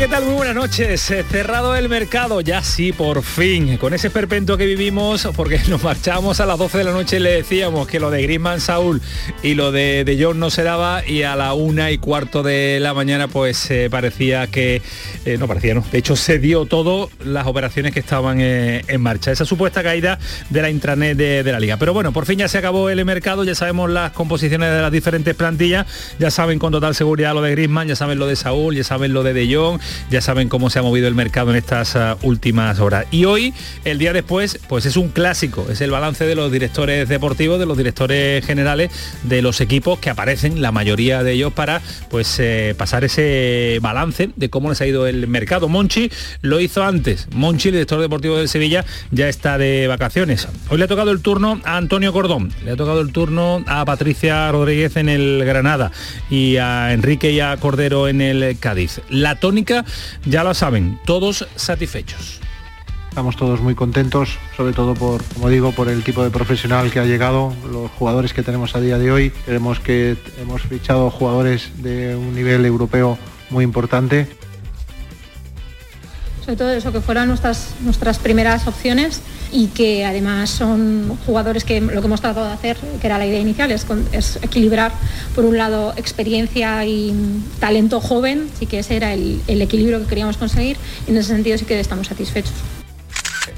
¿Qué tal? Muy buenas noches. Eh, cerrado el mercado, ya sí, por fin. Con ese perpento que vivimos, porque nos marchamos a las 12 de la noche y le decíamos que lo de Griezmann Saúl y lo de, de John no se daba y a la una y cuarto de la mañana pues eh, parecía que... eh, no parecía, no. De hecho se dio todo las operaciones que estaban eh, en marcha. Esa supuesta caída de la intranet de, la liga. Pero bueno, por fin ya se acabó el mercado, ya sabemos las composiciones de las diferentes plantillas, ya saben con total seguridad lo de Griezmann, ya saben lo de Saúl, ya saben lo de De Jong, ya saben cómo se ha movido el mercado en estas ah, últimas horas. Y hoy, el día después, pues es un clásico, es el balance de los directores deportivos, de los directores generales de los equipos que aparecen, la mayoría de ellos, para pues eh, pasar ese balance de cómo les ha ido el mercado. Monchi lo hizo antes. Monchi, el director deportivo del Sevilla, ya está de vacaciones. Hoy le ha tocado el turno a Antonio Cordón, le ha tocado el turno a Patricia Rodríguez en el Granada y a Enrique y a Cordero en el Cádiz. La tónica, ya lo saben, todos satisfechos. Estamos todos muy contentos, sobre todo por, como digo, por el tipo de profesional que ha llegado, los jugadores que tenemos a día de hoy. Creemos que hemos fichado jugadores de un nivel europeo muy importante. Todo eso, que fueran nuestras, nuestras primeras opciones y que además son jugadores que lo que hemos tratado de hacer, que era la idea inicial, es equilibrar por un lado experiencia y talento joven, sí que ese era el, el equilibrio que queríamos conseguir y en ese sentido sí que estamos satisfechos.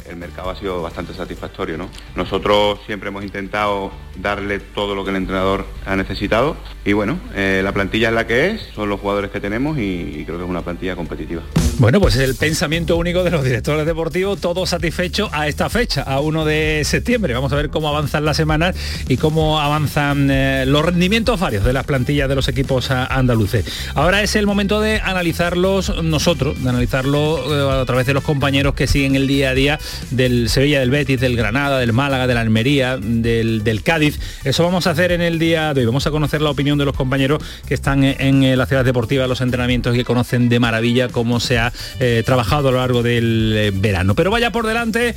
El mercado ha sido bastante satisfactorio, ¿no? Nosotros siempre hemos intentado darle todo lo que el entrenador ha necesitado y bueno, eh, la plantilla es la que es, son los jugadores que tenemos y, creo que es una plantilla competitiva. Bueno, pues el pensamiento único de los directores deportivos, todo satisfecho a esta fecha, a 1 de septiembre. Vamos a ver cómo avanzan las semanas y cómo avanzan eh, los rendimientos varios de las plantillas de los equipos ah, andaluces. Ahora es el momento de analizarlos nosotros, de analizarlo eh, a través de los compañeros que siguen el día a día del Sevilla, del Betis, del Granada, del Málaga, del Almería, del, del Cádiz. Eso vamos a hacer en el día de hoy. Vamos a conocer la opinión de los compañeros que están en, en, eh, la ciudad deportiva, los entrenamientos y que conocen de maravilla cómo se ha eh, trabajado a lo largo del eh, verano. Pero vaya por delante.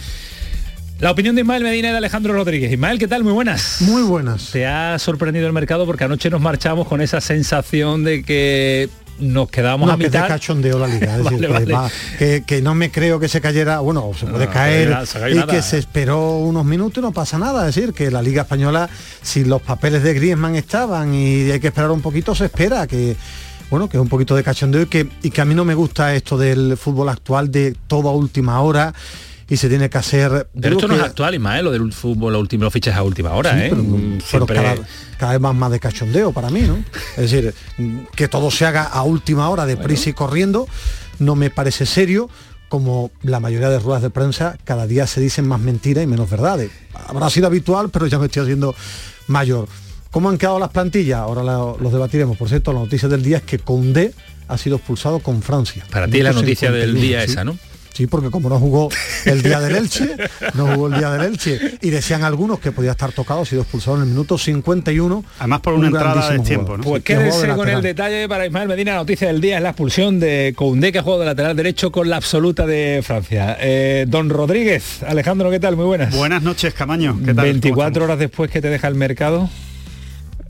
La opinión de Ismael Medina y de Alejandro Rodríguez. Ismael, ¿qué tal? Muy buenas. Muy buenas. Te ha sorprendido el mercado porque anoche nos marchamos con esa sensación de que nos quedamos no, a que mitad. cachondeo la liga. Es Vale, decir, que, vale. va- que- que no me creo que se cayera, bueno, se puede No, caer no se cayó y nada. que se esperó unos minutos y no pasa nada. Es decir, que la liga española, si los papeles de Griezmann estaban y hay que esperar un poquito, se espera que bueno, que es un poquito de cachondeo y que, y que a mí no me gusta esto del fútbol actual de toda última hora y se tiene que hacer... Pero esto no que- es actual, Ismael, lo del fútbol, los últimos fichajes a última hora, Sí, ¿eh? pero, Mm, pero siempre- cada, cada vez más, más de cachondeo para mí, ¿no? Es decir, que todo se haga a última hora, de prisa y corriendo, no me parece serio, como la mayoría de ruedas de prensa, cada día se dicen más mentiras y menos verdades. Habrá sido habitual, pero ya me estoy haciendo mayor. ¿Cómo han quedado las plantillas? Ahora los debatiremos. Por cierto, la noticia del día es que Condé ha sido expulsado con Francia. Para ti es la noticia del 51, día sí. esa, ¿no? Sí, porque como no jugó el día del Elche, no jugó el día del Elche, y decían algunos que podía estar tocado, ha sido expulsado en el minuto 51. Además por una entrada de tiempo. Pues quédese con el detalle para Ismael Medina. La noticia del día es la expulsión de Koundé, que ha jugado de lateral derecho con la absoluta de Francia. Eh, don Rodríguez, Alejandro, ¿qué tal? Muy buenas. Buenas noches, Camaño. ¿Qué tal? ¿Cómo 24 estamos? horas después que te deja el mercado.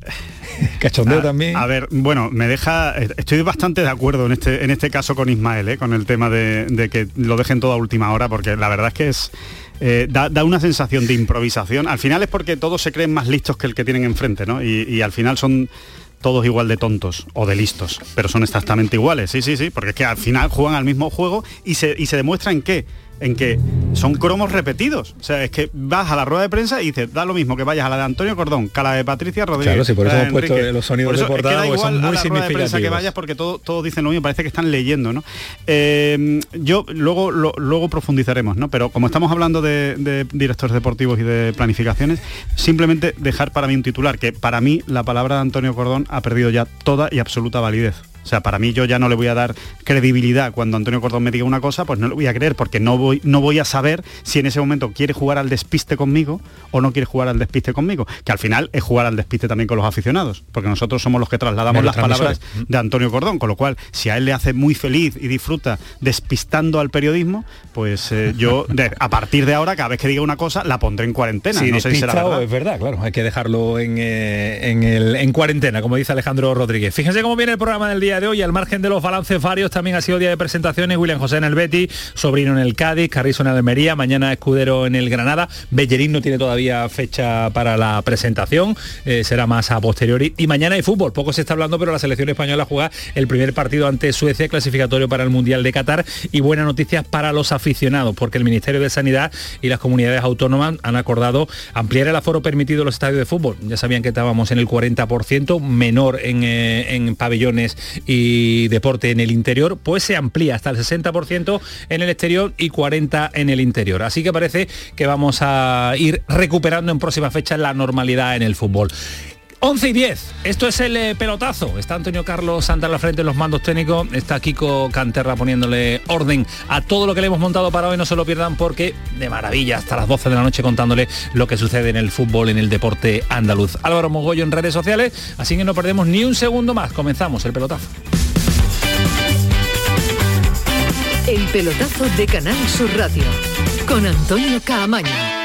Cachondeo a, también. a ver, bueno, me deja. Estoy bastante de acuerdo en este, en este caso con Ismael, ¿eh? con el tema de, de que lo dejen todo a última hora, porque la verdad es que es. eh, da, da una sensación de improvisación. Al final es porque todos se creen más listos que el que tienen enfrente, ¿no? Y, y al final son todos igual de tontos o de listos, pero son exactamente iguales, sí, sí, sí, porque es que al final juegan al mismo juego y se, y se demuestra en qué, en que son cromos repetidos. O sea, es que vas a la rueda de prensa y dices, da lo mismo que vayas a la de Antonio Cordón, que a la de Patricia Rodríguez. Claro, sí, por eso hemos puesto los sonidos Por eso de es que portada, da porque son igual a muy la rueda de prensa que significativos. vayas porque todo- todos dicen lo mismo, parece que están leyendo, ¿no? Eh, yo luego lo- luego profundizaremos, ¿no? Pero como estamos hablando de, de directores deportivos y de planificaciones, simplemente dejar para mí un titular, que para mí la palabra de Antonio Cordón ha perdido ya toda y absoluta validez. O sea, para mí yo ya no le voy a dar credibilidad cuando Antonio Cordón me diga una cosa, pues no le voy a creer porque no voy, no voy a saber si en ese momento quiere jugar al despiste conmigo o no quiere jugar al despiste conmigo, que al final es jugar al despiste también con los aficionados, porque nosotros somos los que trasladamos las palabras de Antonio Cordón, con lo cual si a él le hace muy feliz y disfruta despistando al periodismo, pues eh, yo a partir de ahora cada vez que diga una cosa la pondré en cuarentena. no sé si será verdad. es verdad, claro, hay que dejarlo en, eh, en, el, en cuarentena, como dice Alejandro Rodríguez. Fíjense cómo viene el programa del día de hoy, al margen de los balances varios, también ha sido día de presentaciones, William José en el Betty, Sobrino en el Cádiz, Carrizo en Almería, mañana Escudero en el Granada, Bellerín no tiene todavía fecha para la presentación, eh, será más a posteriori, y mañana hay fútbol, poco se está hablando, pero la selección española juega el primer partido ante Suecia, clasificatorio para el Mundial de Qatar, y buenas noticias para los aficionados, porque el Ministerio de Sanidad y las comunidades autónomas han acordado ampliar el aforo permitido en los estadios de fútbol. Ya sabían que estábamos en el 40%, menor en, eh, en pabellones y deporte en el interior, pues se amplía hasta el 60% en el exterior y 40% en el interior. Así que parece que vamos a ir recuperando en próximas fechas la normalidad en el fútbol. 11 y 10, esto es el eh, pelotazo. Está Antonio Carlos Santa la frente en los mandos técnicos, está Kiko Canterra poniéndole orden a todo lo que le hemos montado para hoy, no se lo pierdan porque de maravilla hasta las 12 de la noche contándole lo que sucede en el fútbol, en el deporte andaluz. Álvaro Mogollo en redes sociales, así que no perdemos ni un segundo más. Comenzamos el pelotazo. El pelotazo de Canal Sur Radio con Antonio Caamaño.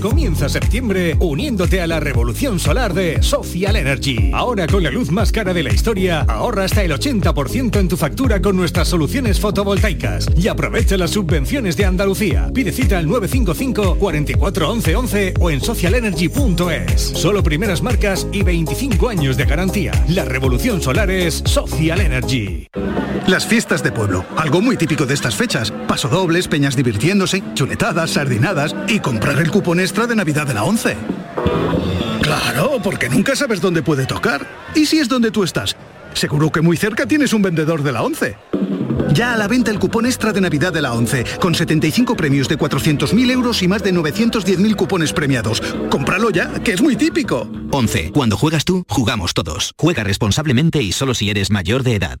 Comienza septiembre uniéndote a la revolución solar de Social Energy. Ahora con la luz más cara de la historia, ahorra hasta el 80% en tu factura con nuestras soluciones fotovoltaicas y aprovecha las subvenciones de Andalucía. Pide cita al 955 44 11 11 o en socialenergy.es. Solo primeras marcas y 25 años de garantía. La revolución solar es Social Energy. Las fiestas de pueblo, algo muy típico de estas fechas. Pasodobles, peñas divirtiéndose, chuletadas, sardinadas y comprar el cupón extra de Navidad de la 11. Claro, porque nunca sabes dónde puede tocar. ¿Y si es donde tú estás? Seguro que muy cerca tienes un vendedor de la 11. Ya a la venta el cupón extra de Navidad de la 11, con 75 premios de 400.000 euros y más de 910.000 cupones premiados. Cómpralo ya, que es muy típico. 11. Cuando juegas tú, jugamos todos. Juega responsablemente y solo si eres mayor de edad.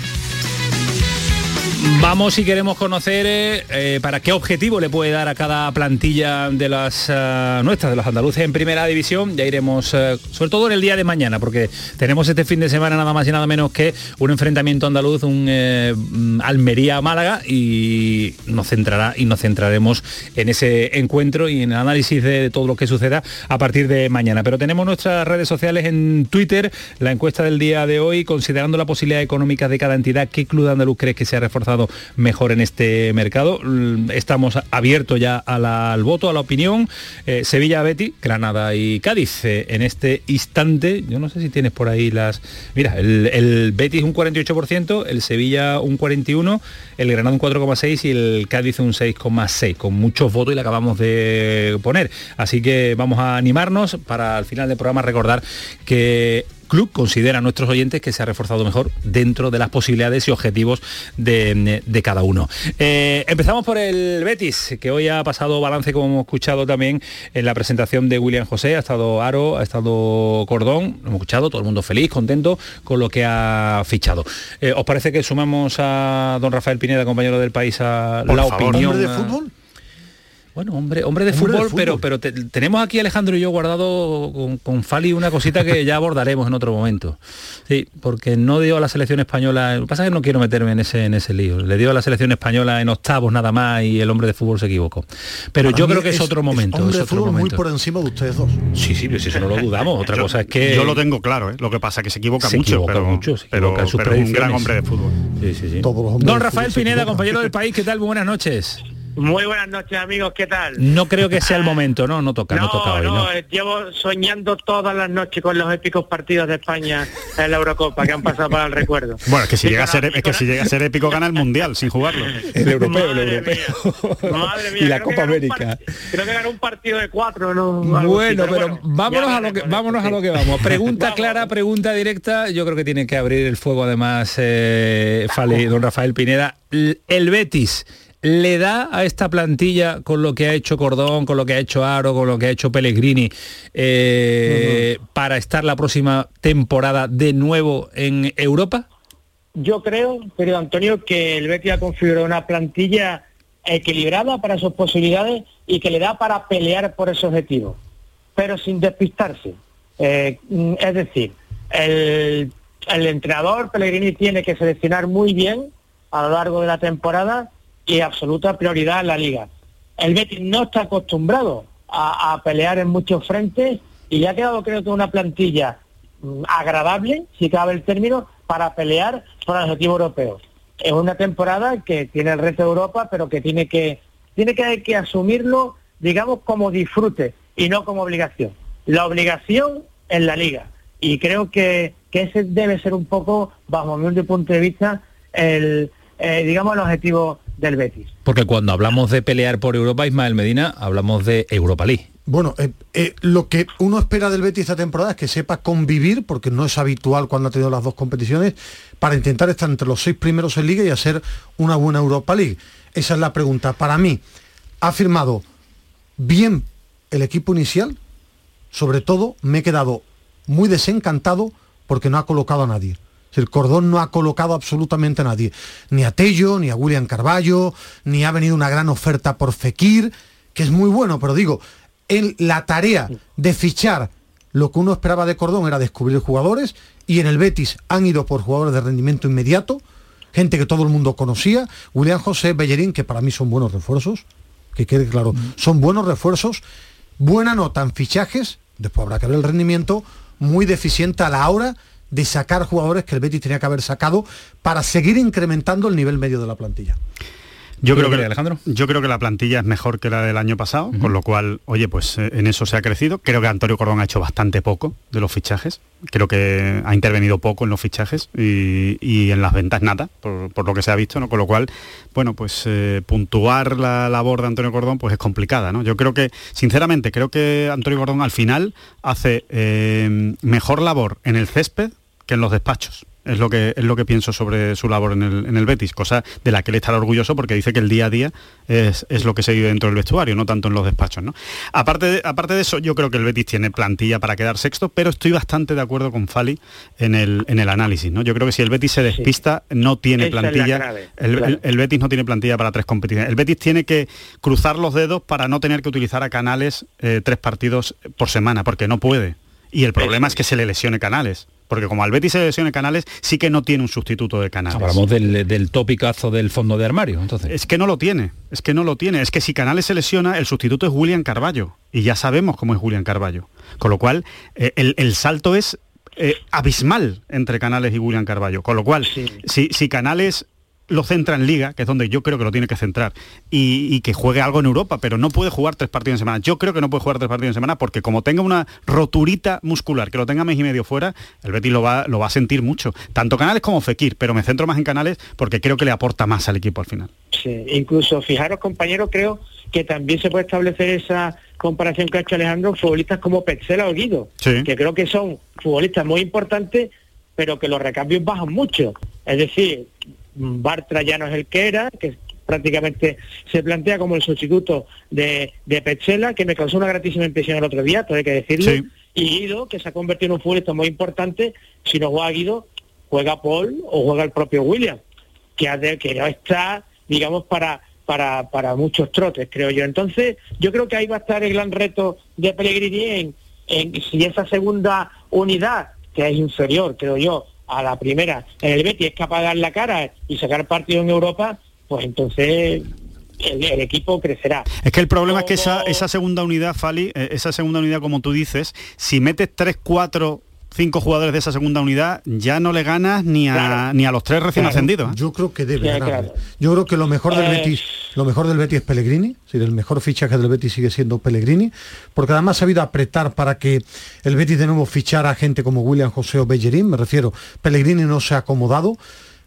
Vamos si queremos conocer eh, eh, para qué objetivo le puede dar a cada plantilla de las eh, nuestras, de los andaluces en primera división. Ya iremos, sobre todo en el día de mañana, porque tenemos este fin de semana nada más y nada menos que un enfrentamiento andaluz, un Almería-Málaga y nos centrará y nos centraremos en ese encuentro y en el análisis de todo lo que suceda a partir de mañana. Pero tenemos nuestras redes sociales en Twitter, la encuesta del día de hoy, considerando la posibilidad económica de cada entidad, ¿qué club andaluz crees que se ha reforzado mejor en este mercado. Estamos abiertos ya al voto, a la opinión. Eh, Sevilla, Betty, Granada y Cádiz. Eh, en este instante, yo no sé si tienes por ahí las... Mira, el, el Betis un 48%, el Sevilla un 41%, el Granada un 4,6% y el Cádiz un 6,6%, con muchos votos y le acabamos de poner. Así que vamos a animarnos para al final del programa recordar que club considera nuestros oyentes que se ha reforzado mejor dentro de las posibilidades y objetivos de, cada uno. Eh, empezamos por el Betis, que hoy ha pasado balance, como hemos escuchado también en la presentación de William José, ha estado Aro, ha estado Cordón, lo hemos escuchado, todo el mundo feliz, contento con lo que ha fichado. Eh, ¿Os parece que sumamos a don Rafael Pineda, compañero del país, a la opinión? de fútbol? Bueno, hombre, hombre de, fútbol, pero, pero tenemos aquí Alejandro y yo guardado con, con, Fali una cosita que ya abordaremos en otro momento. Sí, porque no dio a la selección española, lo que pasa es que no quiero meterme en ese, en ese lío, le dio a la selección española en octavos nada más y el hombre de fútbol se equivocó. Pero yo creo que es, otro momento. Es hombre de fútbol muy por encima de ustedes dos. Sí, sí, eso no lo dudamos. Otra cosa es que... Yo lo tengo claro, ¿eh? lo que pasa es que se equivoca mucho, pero, mucho, se pero, en sus pero un gran hombre de fútbol. Sí, sí, sí. Don Rafael Pineda, compañero del país, ¿qué tal? Muy buenas noches. Muy buenas noches amigos, ¿qué tal? No creo que sea el momento, ¿no? No toca, no, toca hoy, no, llevo soñando todas las noches con los épicos partidos de España en la Eurocopa que han pasado para el recuerdo. Bueno, es que si llega a ser es que si llega a ser épico gana el mundial sin jugarlo. El europeo, el europeo. Madre mía, y la Copa América. Creo que ganó un partido de cuatro, ¿no? bueno, pero, vámonos a lo que vámonos a lo que vamos. Pregunta clara, pregunta directa. Yo creo que tiene que abrir el fuego además eh, don Rafael Pineda. El Betis le da a esta plantilla con lo que ha hecho Cordón, con lo que ha hecho Aro, con lo que ha hecho Pellegrini, eh, para estar la próxima temporada de nuevo en Europa? Yo creo, querido Antonio, que el Betis ha configurado una plantilla equilibrada para sus posibilidades y que le da para pelear por ese objetivo, pero sin despistarse. Eh, es decir, el, el entrenador Pellegrini tiene que seleccionar muy bien a lo largo de la temporada y absoluta prioridad en la liga. El Betis no está acostumbrado a, pelear en muchos frentes y le ha quedado creo que una plantilla mm, agradable, si cabe el término, para pelear por el objetivo europeo. Es una temporada que tiene el resto de Europa, pero que tiene que, tiene que, que asumirlo, digamos, como disfrute y no como obligación. La obligación en la liga. Y creo que, que ese debe ser un poco, bajo mi punto de vista, el, eh, digamos, el objetivo del Betis. Porque cuando hablamos de pelear por Europa, Ismael Medina, hablamos de Europa League. Bueno, eh, eh, lo que uno espera del Betis esta temporada es que sepa convivir, porque no es habitual cuando ha tenido las dos competiciones, para intentar estar entre los seis primeros en Liga y hacer una buena Europa League. Esa es la pregunta. Para mí, ¿ha firmado bien el equipo inicial? Sobre todo, me he quedado muy desencantado porque no ha colocado a nadie. El Cordón no ha colocado absolutamente a nadie, ni a Tello, ni a William Carballo, ni ha venido una gran oferta por Fekir, que es muy bueno, pero digo, en la tarea de fichar lo que uno esperaba de Cordón era descubrir jugadores y en el Betis han ido por jugadores de rendimiento inmediato, gente que todo el mundo conocía, William José Bellerín, que para mí son buenos refuerzos, que quede claro, son buenos refuerzos, buena nota en fichajes, después habrá que ver el rendimiento, muy deficiente a la hora de sacar jugadores que el Betis tenía que haber sacado para seguir incrementando el nivel medio de la plantilla. Yo creo, que, Alejandro? yo creo que la plantilla es mejor que la del año pasado, con lo cual, oye, pues eh, en eso se ha crecido. Creo que Antonio Cordón ha hecho bastante poco de los fichajes. Creo que ha intervenido poco en los fichajes y, en las ventas nada, por, lo que se ha visto, ¿no? Con lo cual, bueno, pues eh, puntuar la labor de Antonio Cordón pues es complicada, ¿no? Yo creo que, sinceramente, creo que Antonio Cordón al final hace eh, mejor labor en el césped que en los despachos. Es lo que, es lo que pienso sobre su labor en el, en el Betis, cosa de la que él estará orgulloso porque dice que el día a día es, lo que se vive dentro del vestuario, no tanto en los despachos. ¿no? Aparte, de, aparte de eso, yo creo que el Betis tiene plantilla para quedar sexto, pero estoy bastante de acuerdo con Fali en el, en el análisis. ¿no? Yo creo que si el Betis se despista, no tiene plantilla. el, Betis no tiene plantilla para tres competiciones. El Betis tiene que cruzar los dedos para no tener que utilizar a Canales eh, tres partidos por semana, porque no puede. Y el problema es que se le lesione Canales porque como al Betis se lesione Canales, sí que no tiene un sustituto de Canales. Hablamos del, del topicazo del fondo de armario, entonces. Es que no lo tiene, es que no lo tiene. Es que si Canales se lesiona, el sustituto es William Carballo. Y ya sabemos cómo es William Carballo. Con lo cual, eh, el, salto es eh, abismal entre Canales y William Carballo. Con lo cual, si, si Canales lo centra en Liga, que es donde yo creo que lo tiene que centrar, y, que juegue algo en Europa, pero no puede jugar tres partidos en semana. Yo creo que no puede jugar tres partidos en semana porque como tenga una roturita muscular, que lo tenga mes y medio fuera, el Betis lo va, lo va a sentir mucho. Tanto Canales como Fekir, pero me centro más en Canales porque creo que le aporta más al equipo al final. Sí, incluso fijaros compañeros, creo que también se puede establecer esa comparación que ha hecho Alejandro, futbolistas como Petzela o Guido, que creo que son futbolistas muy importantes, pero que los recambios bajan mucho. Es decir, Bartra ya no es el que era, que prácticamente se plantea como el sustituto de, de Petzela, que me causó una gratísima impresión el otro día, todo hay que decirlo, y Guido, que se ha convertido en un futbolista muy importante, si no juega Guido, juega Paul o juega el propio William, que, que no está, digamos, para, para, para muchos trotes, creo yo. Entonces, yo creo que ahí va a estar el gran reto de Pellegrini en, en si esa segunda unidad, que es inferior, creo yo, a la primera, en el Betis es capaz de dar la cara y sacar partido en Europa, pues entonces el, el equipo crecerá. Es que el problema es que esa, esa segunda unidad, Fali, eh, esa segunda unidad, como tú dices, si metes 3, 4, 5 jugadores de esa segunda unidad, ya no le ganas ni a, Claro. ni a los tres recién Claro. ascendidos. ¿eh? Yo creo que debe Ya, ganarle. claro. Yo creo que lo mejor del Eh, Betis, lo mejor del Betis es Pellegrini, es decir, el mejor fichaje del Betis sigue siendo Pellegrini, porque además ha sabido apretar para que el Betis de nuevo fichara a gente como William José o Bellerín, me refiero, Pellegrini no se ha acomodado.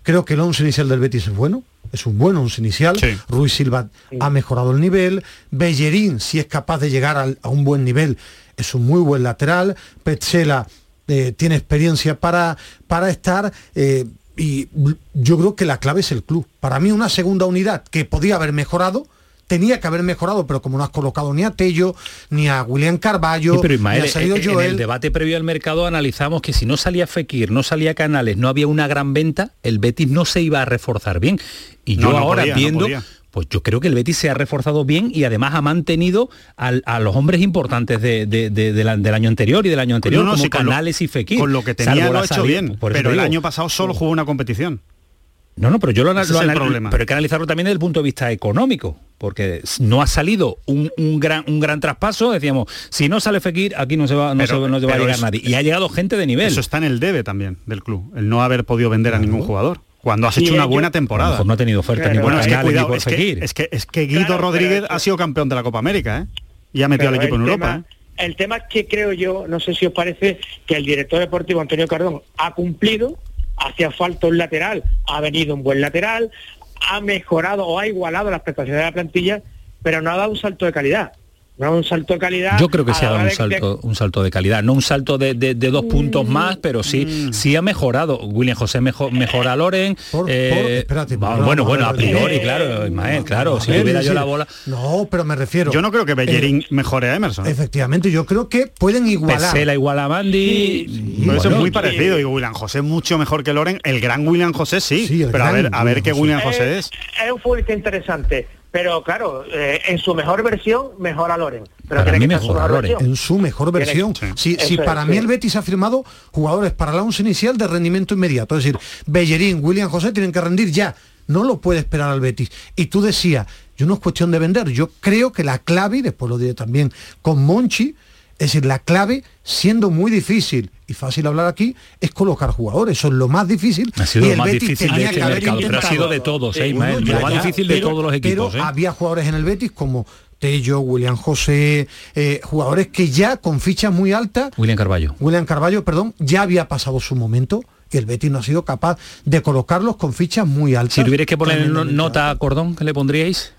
Creo que el once inicial del Betis es bueno, es un buen once inicial. Sí. Ruiz Silva ha mejorado el nivel. Bellerín, si es capaz de llegar al- a un buen nivel, es un muy buen lateral. Petzela eh, tiene experiencia para, para estar. eh, y yo creo que la clave es el club. Para mí una segunda unidad que podía haber mejorado, tenía que haber mejorado, pero como no has colocado ni a Tello, ni a William Carballo, Sí, pero ni Ismael, ha salido en- el debate previo al mercado analizamos que si no salía Fekir, no salía Canales, no había una gran venta, el Betis no se iba a reforzar bien. Y yo No, no ahora podía, viendo. Pues yo creo que el Betis se ha reforzado bien y además ha mantenido al- a los hombres importantes de- de- de- de la- del año anterior y del año anterior, No, no, como sí, con lo- Canales y Fekir. Con lo que tenía lo ha hecho bien, pero el digo. año pasado solo jugó una competición. No, no, pero yo lo, Ese lo es el anal- problema. pero hay que analizarlo también desde el punto de vista económico, porque no ha salido un, un gran un gran traspaso, decíamos, si no sale Fekir, aquí no se va, no Pero- se, no se va a llegar nadie. Y ha llegado gente de nivel. Eso está en el debe también del club, el no haber podido vender a ningún jugador. Cuando has hecho una yo- buena A lo temporada. mejor no ha tenido oferta ni Claro, Bueno, es que ni es que, es que, es que Guido Claro, Rodríguez ha sido campeón de la Copa América, ¿eh? Y ha metido al equipo en Europa, ¿eh? El tema es que creo yo, no sé si os parece, que el director deportivo Antonio Cardón ha cumplido, hacía falta un lateral, ha venido un buen lateral, ha mejorado o ha igualado las prestaciones de la plantilla, pero no ha dado un salto de calidad. No un salto de calidad. Yo creo que se ha dado un de- salto, un salto de calidad, no un salto de, de- de dos puntos más, pero sí, Mm. sí ha mejorado. William José mejor, mejora a Loren. Por- eh, por- espérate, va- vamos bueno, a bueno, a priori, eh, claro, Ismael, claro, si A ver, tuviera es yo la bola. No, pero me refiero. Yo no creo que Eh, Bellerín mejore a Emerson. Efectivamente, yo creo que pueden igualar. Pesela igual a Mandy. Pero eso bueno, es muy parecido. Y William José es mucho mejor que Loren. El gran William José sí. Sí, pero a ver, a ver qué. William José es. Es un futbolista interesante, pero claro, eh, en su mejor versión mejora a Loren. Pero Para tiene mí mejora Loren. versión. en su mejor versión. Sí. Si, es, para sí. mí el Betis ha firmado jugadores para la once inicial de rendimiento inmediato, es decir, Bellerín, William José tienen que rendir ya. No lo puede esperar al Betis. Y tú decías, yo no es cuestión de vender, yo creo que la clave, y después lo diré también con Monchi, es decir, la clave, siendo muy difícil y fácil hablar aquí, es colocar jugadores. Eso es lo más difícil. Ha sido y lo el más Betis difícil de este que haber mercado, pero ha sido de todos, ¿eh, Ismael? Bueno, lo ya, más ya, difícil de pero- todos los equipos. pero ¿eh? había jugadores en el Betis como Tello, William José, eh, jugadores que ya con fichas muy altas, William Carballo. William Carballo, perdón, ya había pasado su momento y el Betis no ha sido capaz de colocarlos con fichas muy altas. Si tuvierais que poner nota a Cordón, ¿qué le pondríais?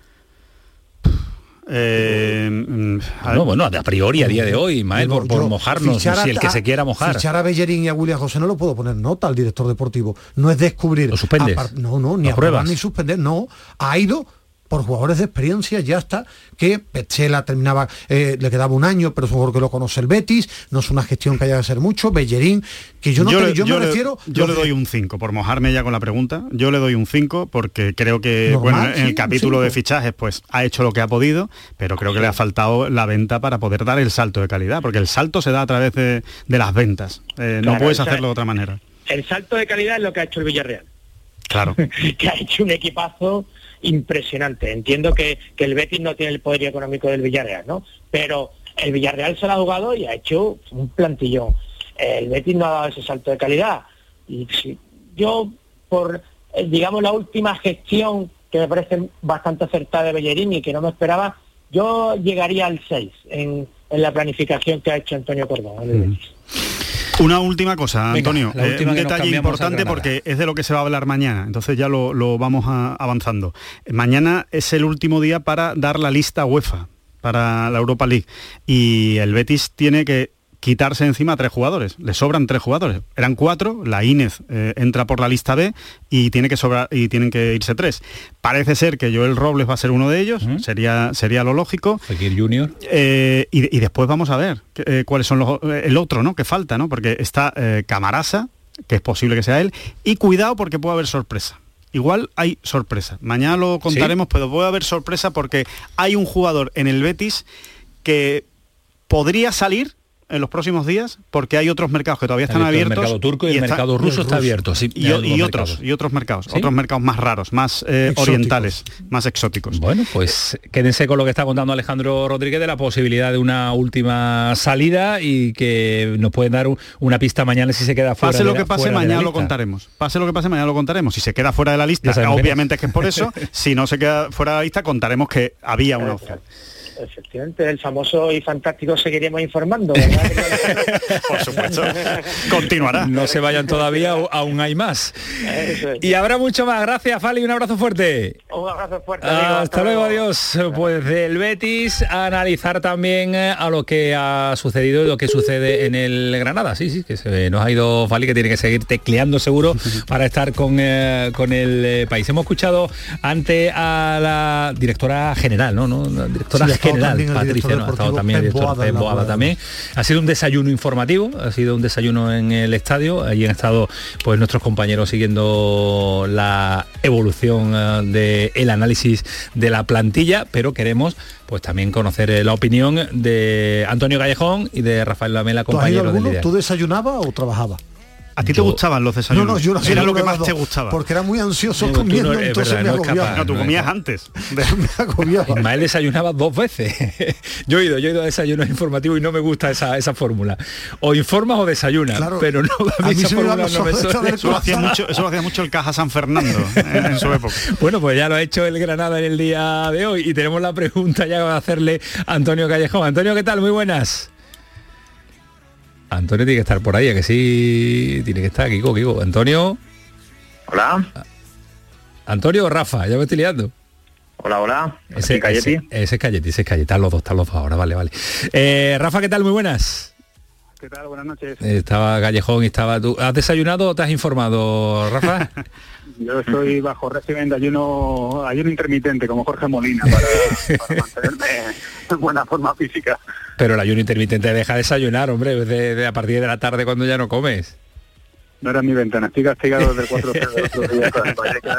Eh, mm, a No, bueno, a priori, a día de hoy, Ismael, por, mojarnos, a- si el que a- se quiera mojar. Fichar a Bellerín y a William José no lo puedo poner nota al director deportivo. No es descubrir. ¿Lo suspendes? apar- No, no, ni ¿Lo aprobar pruebas? ni suspender. No, ha ido por jugadores de experiencia, ya está, que Petzela terminaba, eh, le quedaba un año, pero es un jugador que lo conoce el Betis, no es una gestión que haya que hacer mucho, Bellerín, que yo no yo te- yo yo me le- refiero. yo le doy de- un 5 por mojarme ya con la pregunta yo le doy un 5 porque creo que Normal, bueno en sí, el capítulo de fichajes pues ha hecho lo que ha podido pero creo que le ha faltado la venta para poder dar el salto de calidad porque el salto se da a través de, de las ventas Eh, no puedes hacerlo de otra manera El salto de calidad es lo que ha hecho el Villarreal. claro que ha hecho un equipazo impresionante. Entiendo que, que el Betis no tiene el poder económico del Villarreal, ¿no? Pero el Villarreal se lo ha jugado y ha hecho un plantillón. El Betis no ha dado ese salto de calidad. Y si- yo, por, eh, digamos, la última gestión que me parece bastante acertada de Bellerín y que no me esperaba, yo llegaría al 6 en, en la planificación que ha hecho Antonio Cordón. en el Betis. Una última cosa, Venga, Antonio. Eh, un detalle importante porque es de lo que se va a hablar mañana. Entonces ya lo, lo vamos a- avanzando. Mañana es el último día para dar la lista UEFA para la Europa League. Y el Betis tiene que quitarse encima a tres jugadores. Le sobran tres jugadores. Eran cuatro, la Inez eh, entra por la lista B y tiene que sobrar y tienen que irse tres. Parece ser que Joel Robles va a ser uno de ellos, sería, sería lo lógico. Fekir Junior. Eh, y, y después vamos a ver eh, cuáles son los el otro, ¿no? Que falta, ¿no? Porque está Camarasa, que es posible que sea él, y cuidado porque puede haber sorpresa. igual hay sorpresa. Mañana lo contaremos, pero puede haber sorpresa porque hay un jugador en el Betis que podría salir en los próximos días porque hay otros mercados que todavía están abiertos. El mercado turco y, el está- mercado ruso está abierto. Sí, y, y otros y otros mercados, otros mercados más raros, más eh, orientales, más exóticos. Bueno, pues quédense con lo que está contando Alejandro Rodríguez de la posibilidad de una última salida y que nos pueden dar un- una pista mañana si se queda fuera. Pase lo que pase, fuera de la mañana lo contaremos. Pase lo que pase, mañana lo contaremos. Si se queda fuera de la lista, obviamente es que es por eso. si no se queda fuera de la lista, contaremos que había una opción. Efectivamente, el famoso y fantástico seguiremos informando, ¿verdad? Por supuesto. Continuará. No se vayan todavía, aún hay más. Y habrá mucho más. Gracias, Fali. Un abrazo fuerte. Un abrazo fuerte. amigo, Hasta luego, adiós. Pues del Betis a analizar también eh, a lo que ha sucedido y lo que sucede en el Granada. Sí, sí, que se nos ha ido Fali, que tiene que seguir tecleando seguro para estar con, eh, con el eh, país. Hemos escuchado ante a la directora general, ¿no? ¿No? La directora Sí, ha estado general, Patricia, ha estado también el director Boada Boada también. Ha sido un desayuno informativo, ha sido un desayuno en el estadio. Allí han estado pues nuestros compañeros siguiendo la evolución del el análisis de la plantilla, pero queremos pues también conocer eh, la opinión de Antonio Callejón y de Rafael Lamela, ¿Tú has ido compañeros del alguno? líder. ¿Tú desayunabas o trabajabas? ¿A ti te gustaban los desayunos? No, no, yo Era lo que más te gustaba. Porque era muy ansioso tú comiendo, no- es entonces verdad, me agobiaba. capaz, No, tú comías antes. me agobiaba. Ismael desayunaba dos veces. yo he ido, yo he ido a desayunos informativos y no me gusta esa, esa fórmula. O informas o desayunas, Claro. pero no a mí, A mí esa se me van fórmula los no me ojos de suena. saber Eso lo hacía mucho, eso lo hacía mucho el Caja San Fernando en, en su época. Bueno, pues ya lo ha hecho el Granada en el día de hoy y tenemos la pregunta ya va a hacerle a Antonio Callejón. Antonio, ¿qué tal? Muy buenas. Antonio tiene que estar por ahí, ¿a que sí, tiene que estar, Kiko, Kiko. Antonio. Hola. Antonio o Rafa, ya me estoy liando. Hola, hola. Ese, ese, ese es Cayeti, ese es Cayeti. Están los dos, están los dos ahora, vale, vale. Eh, Rafa, ¿qué tal? Muy buenas. ¿Qué tal? Buenas noches. Estaba Callejón y estaba tú. ¿Has desayunado o te has informado, Rafa? Yo estoy bajo régimen de ayuno, ayuno intermitente, como Jorge Molina, para, para mantenerme en buena forma física. Pero el ayuno intermitente deja desayunar, hombre, de, de a partir de la tarde cuando ya no comes. No era mi ventana, estoy castigado desde el 4 del otro día con el Vallecas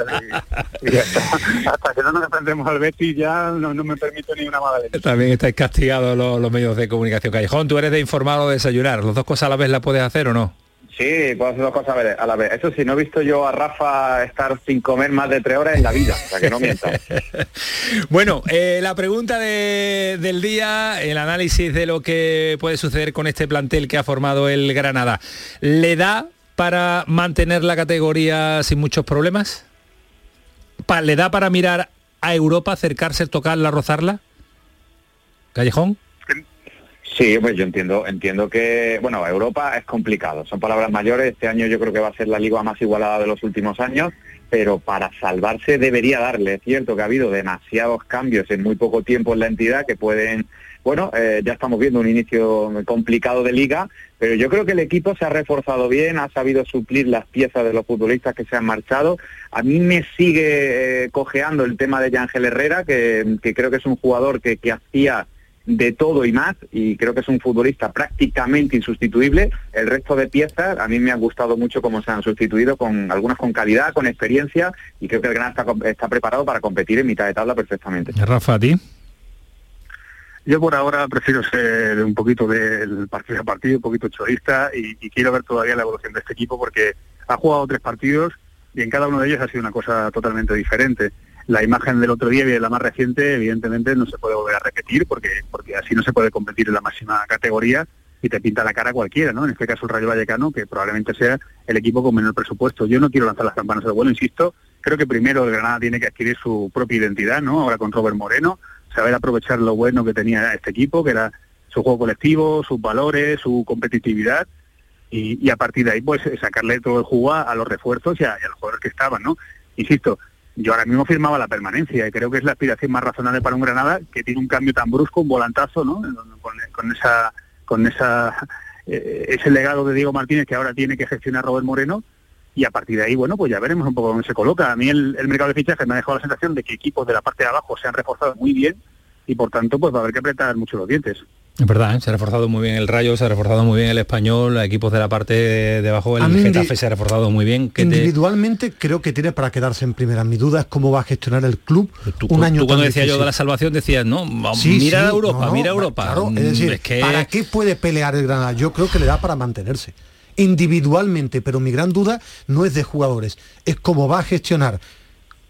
y. Hasta que no nos enfrentemos al Betis ya no, no me permito ni una mala leche. También estáis castigados los, los medios de comunicación. Callejón, tú eres de informar o de desayunar. ¿Las dos cosas a la vez las puedes hacer o no? Sí, puedo hacer dos cosas a la- a la vez. Eso sí, no he visto yo a Rafa estar sin comer más de tres horas en la vida, o sea que no mientas. Bueno, eh, la pregunta de- del día, el análisis de lo que puede suceder con este plantel que ha formado el Granada. ¿Le da para mantener la categoría sin muchos problemas? ¿Le da para mirar a Europa, acercarse, tocarla, rozarla? ¿Callejón? Sí, pues yo entiendo, entiendo que, bueno, Europa es complicado, son palabras mayores, este año yo creo que va a ser la liga más igualada de los últimos años, pero para salvarse debería darle, es cierto que ha habido demasiados cambios en muy poco tiempo en la entidad que pueden, bueno, eh, ya estamos viendo un inicio complicado de liga, pero yo creo que el equipo se ha reforzado bien, ha sabido suplir las piezas de los futbolistas que se han marchado. A mí me sigue eh, cojeando el tema de Yángel Herrera, que, creo que es un jugador que, hacía de todo y más y creo que es un futbolista prácticamente insustituible. El resto de piezas a mí me ha gustado mucho cómo se han sustituido, con algunas con calidad, con experiencia y creo que el Granada está, está preparado para competir en mitad de tabla perfectamente. Rafa, a ti. Yo por ahora prefiero ser un poquito del partido a partido, un poquito chorista y, quiero ver todavía la evolución de este equipo porque ha jugado tres partidos y en cada uno de ellos ha sido una cosa totalmente diferente. La imagen del otro día y de la más reciente, evidentemente, no se puede volver a repetir porque, porque así no se puede competir en la máxima categoría y te pinta la cara cualquiera, ¿no? En este caso el Rayo Vallecano, que probablemente sea el equipo con menor presupuesto. Yo no quiero lanzar las campanas al vuelo, insisto, creo que primero el Granada tiene que adquirir su propia identidad, ¿no? Ahora con Robert Moreno, saber aprovechar lo bueno que tenía este equipo, que era su juego colectivo, sus valores, su competitividad, y, a partir de ahí pues sacarle todo el jugo a, los refuerzos y a, los jugadores que estaban, ¿no? Insisto, yo ahora mismo firmaba la permanencia y creo que es la aspiración más razonable para un Granada que tiene un cambio tan brusco, un volantazo, ¿no? Con, con esa con esa eh, ese legado de Diego Martínez que ahora tiene que gestionar Robert Moreno y a partir de ahí, bueno, pues ya veremos un poco dónde se coloca. A mí el, el mercado de fichajes me ha dejado la sensación de que equipos de la parte de abajo se han reforzado muy bien y por tanto pues va a haber que apretar mucho los dientes. Es verdad, ¿eh? se ha reforzado muy bien el Rayo, se ha reforzado muy bien el Español, equipos de la parte de abajo, el Getafe se ha reforzado muy bien. individualmente creo que tiene para quedarse en primera. Mi duda es cómo va a gestionar el club un año tú cuando decía yo de la salvación decías, no, mira Europa, mira Europa. Claro, es decir, ¿para qué puede pelear el Granada? Yo creo que le da para mantenerse individualmente, pero mi gran duda no es de jugadores, es cómo va a gestionar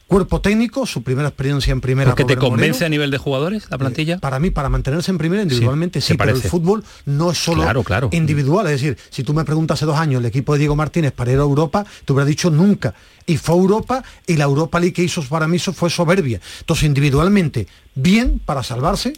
cuerpo técnico, su primera experiencia en primera. ¿Porque te convence a nivel de jugadores la plantilla? Eh, para mí, para mantenerse en primera individualmente sí, pero el fútbol no es solo claro, individual. Es decir, si tú me preguntas hace dos años el equipo de Diego Martínez para ir a Europa, te hubiera dicho nunca. Y fue Europa y la Europa League que hizo para mí fue soberbia. Entonces, individualmente, bien para salvarse,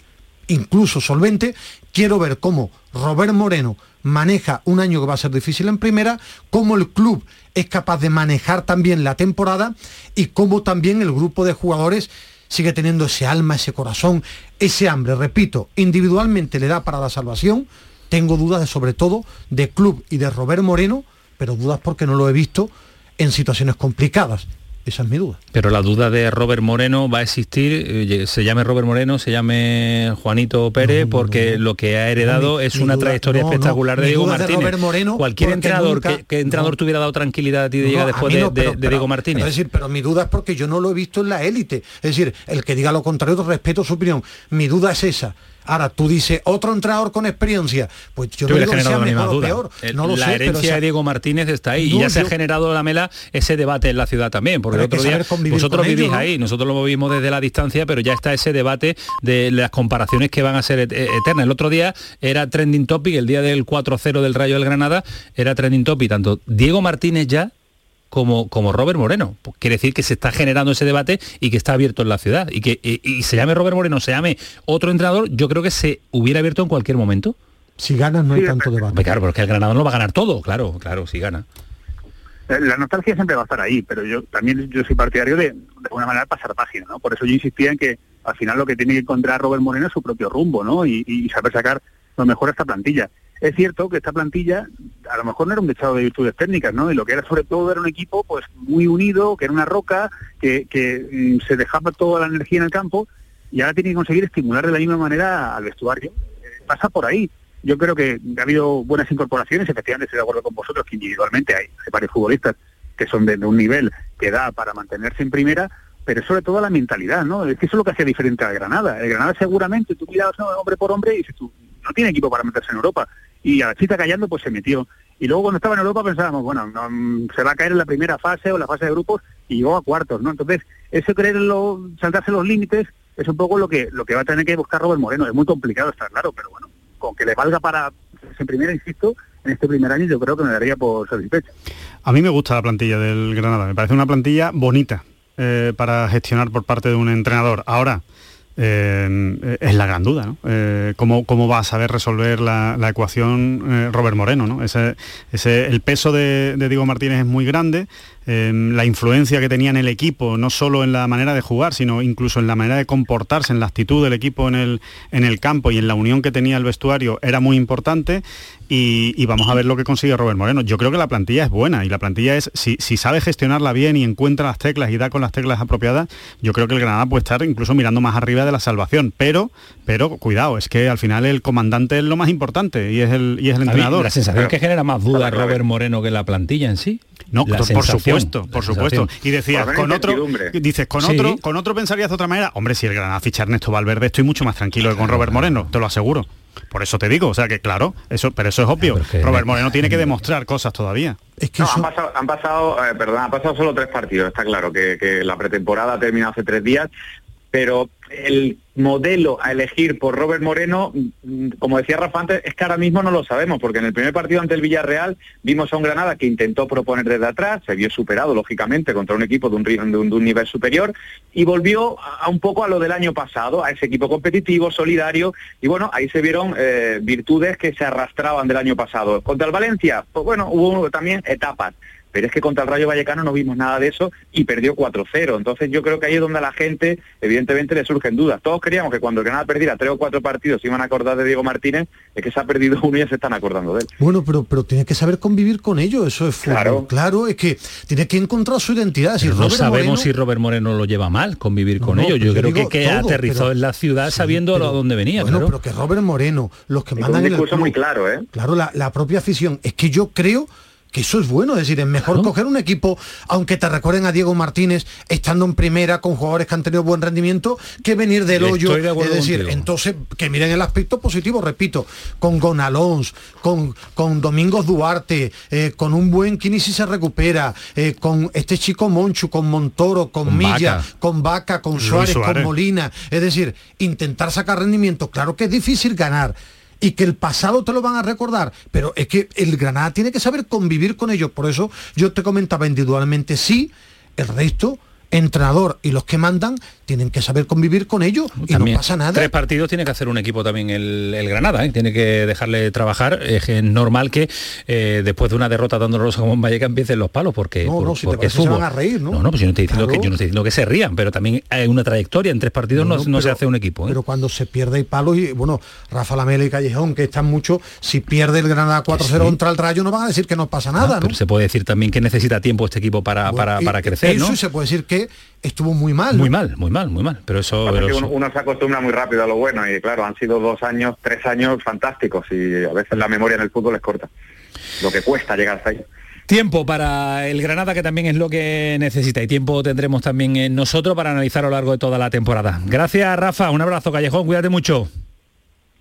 incluso solvente, quiero ver cómo Robert Moreno maneja un año que va a ser difícil en primera, cómo el club es capaz de manejar también la temporada y cómo también el grupo de jugadores sigue teniendo ese alma, ese corazón, ese hambre. Repito, individualmente le da para la salvación. Tengo dudas de, sobre todo de club y de Robert Moreno, pero dudas porque no lo he visto en situaciones complicadas. Esa es mi duda. Pero la duda de Robert Moreno va a existir, eh, se llame Robert Moreno, se llame Juanito Pérez, porque lo que ha heredado es una trayectoria espectacular de Diego Martínez. Moreno, Cualquier entrenador que, entrenador te hubiera dado tranquilidad a ti de llegar después de, Diego Martínez. Es decir, pero mi duda es porque yo no lo he visto en la élite. Es decir, el que diga lo contrario, respeto su opinión. Mi duda es esa. Ahora tú dices otro entrenador con experiencia, pues yo no digo que sea mejor o peor, no lo la herencia de Diego Martínez está ahí y ya se ha generado la mela ese debate en la ciudad también, porque el otro día vosotros vivís ahí, nosotros lo vivimos desde la distancia, pero ya está ese debate de las comparaciones que van a ser eternas. El otro día era trending topic, el día del 4-0 del Rayo del Granada era trending topic tanto Diego Martínez ya como, como Robert Moreno. Pues quiere decir que se está generando ese debate y que está abierto en la ciudad. Y que y, se llame Robert Moreno, se llame otro entrenador, yo creo que se hubiera abierto en cualquier momento. Si ganas no hay tanto debate. Claro, pero es que el Granada no va a ganar todo, claro, claro, si gana. Eh, la nostalgia siempre va a estar ahí, pero yo también yo soy partidario de, de alguna manera, pasar página, ¿no? Por eso yo insistía en que al final lo que tiene que encontrar Robert Moreno es su propio rumbo, ¿no? Y, y saber sacar lo mejor a esta plantilla. Es cierto que esta plantilla a lo mejor no era un dechado de virtudes técnicas, ¿no? Y lo que era sobre todo era un equipo pues muy unido, que era una roca, que, que mm, se dejaba toda la energía en el campo y ahora tiene que conseguir estimular de la misma manera al vestuario. Eh, pasa por ahí. Yo creo que ha habido buenas incorporaciones, efectivamente estoy de acuerdo con vosotros que individualmente hay, varios futbolistas que son de, un nivel que da para mantenerse en primera, pero sobre todo la mentalidad, ¿no? Es que eso es lo que hacía diferente a Granada. El Granada seguramente, tú miras hombre por hombre y dices tú, no tiene equipo para meterse en Europa y a la chita callando pues se metió. Y luego cuando estaba en Europa pensábamos, bueno, se va a caer en la primera fase o la fase de grupos y llegó a cuartos, ¿no? Entonces, eso creerlo, saltarse los límites, es un poco lo que lo que va a tener que buscar Robert Moreno. Es muy complicado, está claro, pero bueno, con que le valga para en primera, insisto, en este primer año yo creo que me daría por satisfecho. A mí me gusta la plantilla del Granada, me parece una plantilla bonita eh, para gestionar por parte de un entrenador. Ahora, eh, es la gran duda, ¿no? Eh, ¿cómo, va a saber resolver la, ecuación eh, Robert Moreno? ¿no? Ese, el peso de, de, Diego Martínez es muy grande, la influencia que tenía en el equipo, no solo en la manera de jugar, sino incluso en la manera de comportarse, en la actitud del equipo en el, en el campo y en la unión que tenía el vestuario, era muy importante y, vamos a ver lo que consigue Robert Moreno. Yo creo que la plantilla es buena y la plantilla es, si, sabe gestionarla bien y encuentra las teclas y da con las teclas apropiadas, yo creo que el Granada puede estar incluso mirando más arriba de la salvación. Pero, pero cuidado, es que al final el comandante es lo más importante y es el, y es el entrenador. la sensación es que genera más dudas Robert Moreno que la plantilla en sí. No, por supuesto, por supuesto. Y decías, con otro, dices, con otro, con otro pensarías de otra manera, hombre, si el Granada ficha Ernesto Valverde, estoy mucho más tranquilo que con Robert Moreno, te lo aseguro. Por eso te digo, o sea que claro, eso, pero eso es obvio. Robert Moreno tiene que demostrar cosas todavía. Es que han pasado, han pasado eh, perdón, han pasado solo tres partidos, está claro, que, que la pretemporada ha terminado hace tres días, pero el modelo a elegir por Robert Moreno, como decía Rafa antes, es que ahora mismo no lo sabemos, porque en el primer partido ante el Villarreal vimos a un Granada que intentó proponer desde atrás, se vio superado, lógicamente, contra un equipo de un, de un, nivel superior, y volvió a, un poco a lo del año pasado, a ese equipo competitivo, solidario, y bueno, ahí se vieron eh, virtudes que se arrastraban del año pasado. Contra el Valencia, pues bueno, hubo también etapas pero es que contra el Rayo Vallecano no vimos nada de eso y perdió 4-0. Entonces yo creo que ahí es donde a la gente evidentemente le surgen dudas. Todos queríamos que cuando el Granada perdiera tres o cuatro partidos se iban a acordar de Diego Martínez, es que se ha perdido uno y ya se están acordando de él. Bueno, pero, pero tiene que saber convivir con ello, eso es fútbol. Claro. Claro, es que tiene que encontrar su identidad. Es decir, no Robert sabemos Moreno- si Robert Moreno lo lleva mal convivir con No, ellos. Yo yo creo que, que todo, aterrizó pero- en la ciudad sabiendo a dónde venía. Bueno, claro. pero que Robert Moreno, los que con mandan un el discurso club, muy claro, ¿eh? Claro, la, la propia afición. Es que yo creo que eso es bueno, es decir, es mejor coger un equipo, aunque te recuerden a Diego Martínez, estando en primera con jugadores que han tenido buen rendimiento, que venir del Estoy hoyo. de es decir, contigo. entonces, que miren el aspecto positivo, repito, con Gonalons, con, con Domingos Duarte, eh, con un buen Kini si se recupera, eh, con este chico Monchu, con Montoro, con, Con Milla, Vaca. con Vaca, con Suárez, con. Molina. Es decir, intentar sacar rendimiento. Claro que es difícil ganar y que el pasado te lo van a recordar, pero es que el Granada tiene que saber convivir con ellos. Por eso yo te comentaba individualmente sí, el resto, entrenador y los que mandan, tienen que saber convivir con ellos y También, no pasa nada. Tres partidos tiene que hacer un equipo también el, el Granada, ¿eh? tiene que dejarle trabajar. Es normal que eh, después de una derrota tan dolorosa como en Valleca empiecen los palos, porque, No, por- no, si te porque parece se van a reír, ¿no? No, no, pues yo no estoy diciendo, Claro. que, yo no estoy diciendo que se rían, pero también hay una trayectoria. En tres partidos no, No, no se pero- hace un equipo. ¿eh? Pero cuando se pierde y palos y bueno, Rafa Lamela y Callejón, que están mucho, si pierde el Granada 4-0 sí. contra el Rayo, no van a decir que no pasa nada, ¿no? Pero se puede decir también que necesita tiempo este equipo para, Bueno, para, y- para crecer, Eso ¿no? y se puede decir que estuvo muy mal. Muy ¿no? mal, muy mal, muy mal. Pero eso... Pero uno, uno se acostumbra muy rápido a lo bueno y claro, han sido dos años, tres años fantásticos y a veces la memoria en el fútbol es corta. Lo que cuesta llegar hasta ahí. Tiempo para el Granada, que también es lo que necesita, y tiempo tendremos también en nosotros para analizar a lo largo de toda la temporada. Gracias, Rafa. Un abrazo, Callejón. Cuídate mucho.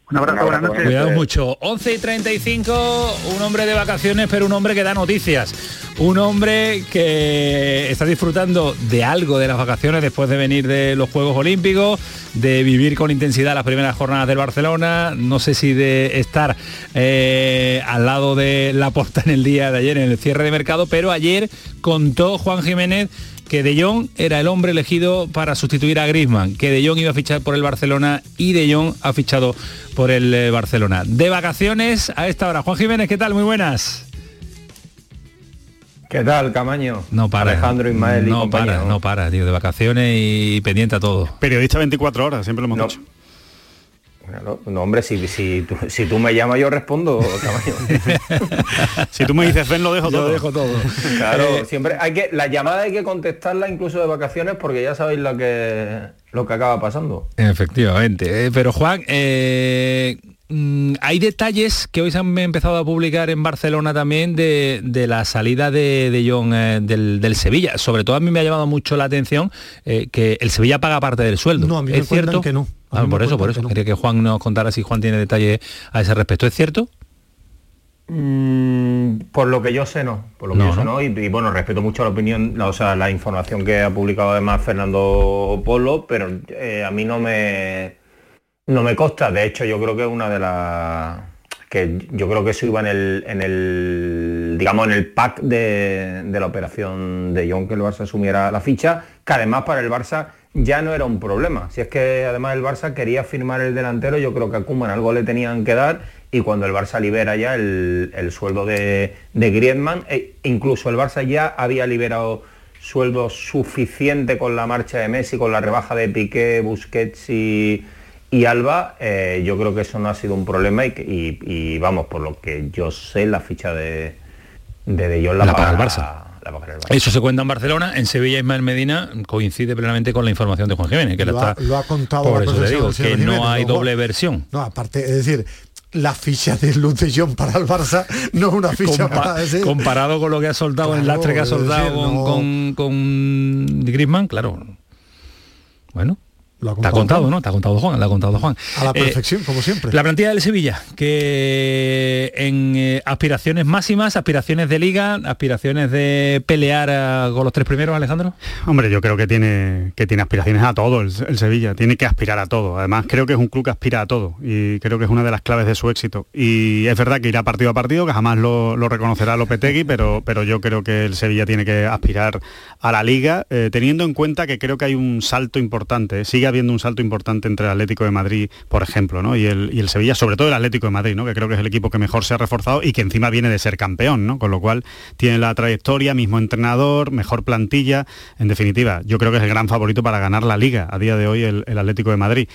Un abrazo, buenas noches. Cuidado mucho. 11 y 35, un hombre de vacaciones, pero un hombre que da noticias. Un hombre que está disfrutando de algo de las vacaciones después de venir de los Juegos Olímpicos, de vivir con intensidad las primeras jornadas del Barcelona, no sé si de estar eh, al lado de la puerta en el día de ayer, en el cierre de mercado, pero ayer contó Juan Jiménez que De Jong era el hombre elegido para sustituir a Griezmann, que De Jong iba a fichar por el Barcelona y De Jong ha fichado por el eh, Barcelona. De vacaciones a esta hora. Juan Jiménez, ¿qué tal? Muy buenas. ¿Qué tal, Camaño? No para. Alejandro, Ismael y No compañía, para, no para, tío. De vacaciones y pendiente a todo. Periodista 24 horas, siempre lo hemos No. dicho. Claro, no, hombre, si, si, tú, si tú me llamas yo respondo. Si tú me dices ven, lo dejo todo. dejo todo. Claro, Eh, siempre hay que, la llamada hay que contestarla incluso de vacaciones porque ya sabéis lo que lo que acaba pasando. Efectivamente. Eh, pero Juan, eh, mm, hay detalles que hoy se han empezado a publicar en Barcelona también de, de la salida de, de John eh, del, del Sevilla. Sobre todo a mí me ha llamado mucho la atención eh, que el Sevilla paga parte del sueldo. No, a mí me ¿Es cierto? que no. Ah, por eso, por eso. que no. Quería que Juan nos contara si Juan tiene detalles a ese respecto. ¿Es cierto? Mm, por lo que yo sé no, por lo que No, yo sé ¿no? no, y, y bueno, respeto mucho la opinión, la- o sea, la información que ha publicado además Fernando Polo, pero eh, a mí no me no me consta, de hecho yo creo que una de las que yo creo que eso iba en el, en el digamos en el pack de, la operación de John que el Barça asumiera la ficha, que además para el Barça ya no era un problema. Si es que además el Barça quería firmar el delantero, yo creo que a Koeman algo le tenían que dar y cuando el Barça libera ya el, el sueldo de, de Griezmann, e incluso el Barça ya había liberado sueldo suficiente con la marcha de Messi, con la rebaja de Piqué, Busquets y, y Alba, eh, yo creo que eso no ha sido un problema y, que- y- y, vamos, por lo que yo sé, la ficha de de, de Jong la, La paga el Barça. la pagará el Barça. Eso se cuenta en Barcelona, en Sevilla Ismael Medina coincide plenamente con la información de Juan Jiménez, que lo, ha, está lo ha contado por la eso te profesora digo que no hay doble versión. No, aparte, es decir, la ficha de Luz de Jong para el Barça no es una ficha Compa- para decir. comparado con lo que ha soltado el Claro, lastre que ha soltado decir, con, no- con, con Griezmann, claro. Bueno, Lo ha contado contado, Juan. ¿no? Está contado Juan, lo ha contado Juan. A la Eh, perfección, como siempre. la plantilla del Sevilla, que en eh, aspiraciones máximas, aspiraciones de liga, aspiraciones de pelear con los tres primeros, Alejandro. Hombre, yo creo que tiene, que tiene aspiraciones a todo el, el Sevilla, tiene que aspirar a todo. Además, creo que es un club que aspira a todo y creo que es una de las claves de su éxito. Y es verdad que irá partido a partido, que jamás lo, lo reconocerá Lopetegui, pero, pero yo creo que el Sevilla tiene que aspirar a la liga, eh, teniendo en cuenta que creo que hay un salto importante. Sigue habiendo un salto importante entre el Atlético de Madrid, por ejemplo, y, el, Sevilla, sobre todo el Atlético de Madrid, que creo que es el equipo que mejor se ha reforzado y que encima viene de ser campeón, con lo cual tiene la trayectoria, mismo entrenador, mejor plantilla, en definitiva, yo creo que es el gran favorito para ganar la liga a día de hoy el, el Atlético de Madrid.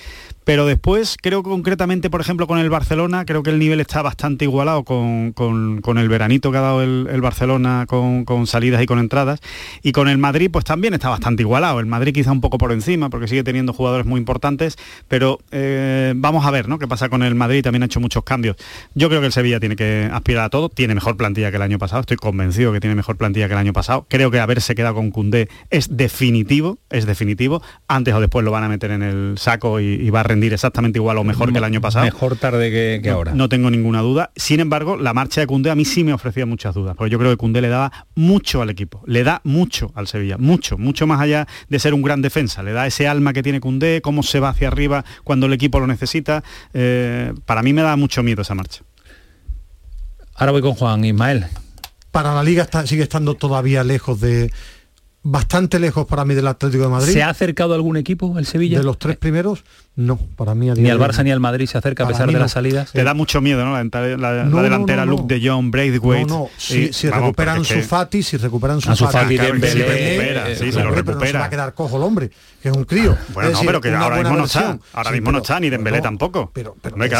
Pero después, creo concretamente, por ejemplo, con el Barcelona, creo que el nivel está bastante igualado con, con- el veranito que ha dado el, el Barcelona con, salidas y con entradas. Y con el Madrid, pues también está bastante igualado. El Madrid quizá un poco por encima, porque sigue teniendo jugadores muy importantes. Pero eh, vamos a ver, ¿no? ¿Qué pasa con el Madrid? También ha hecho muchos cambios. Yo creo que el Sevilla tiene que aspirar a todo. Tiene mejor plantilla que el año pasado. Estoy convencido que tiene mejor plantilla que el año pasado. Creo que haberse quedado con Cundé es definitivo, es definitivo. Antes o después lo van a meter en el saco y, y va a rendir exactamente igual o mejor que el año pasado. Mejor tarde que, que No- ahora. No tengo ninguna duda. Sin embargo, la marcha de Cundé a mí sí me ofrecía muchas dudas, porque yo creo que Cundé le daba mucho al equipo, le da mucho al Sevilla, mucho, mucho más allá de ser un gran defensa, le da ese alma que tiene Cundé, cómo se va hacia arriba cuando el equipo lo necesita. Eh, para mí me da mucho miedo esa marcha. Ahora voy con Juan Ismael. Para la liga está- sigue estando todavía lejos de bastante lejos para mí del Atlético de Madrid. ¿Se ha acercado algún equipo el Sevilla? De los tres primeros, no, para mí a Ni al de Barça ni al Madrid se acerca a pesar de no. las salidas. Te da mucho miedo, ¿no? La, la- la No, delantera no, no. Luke de Jong, Braithwaite. No, no, si, y- si vamos, recuperan su que- Fati, si recuperan su Fati, Fati, claro, se recupera, eh, sí, se lo pero no se recupera. va a quedar cojo el hombre, que es un crío. Bueno, Es no, pero que ahora mismo no está. Ahora Sí, mismo no está, ni Dembélé tampoco. Pero,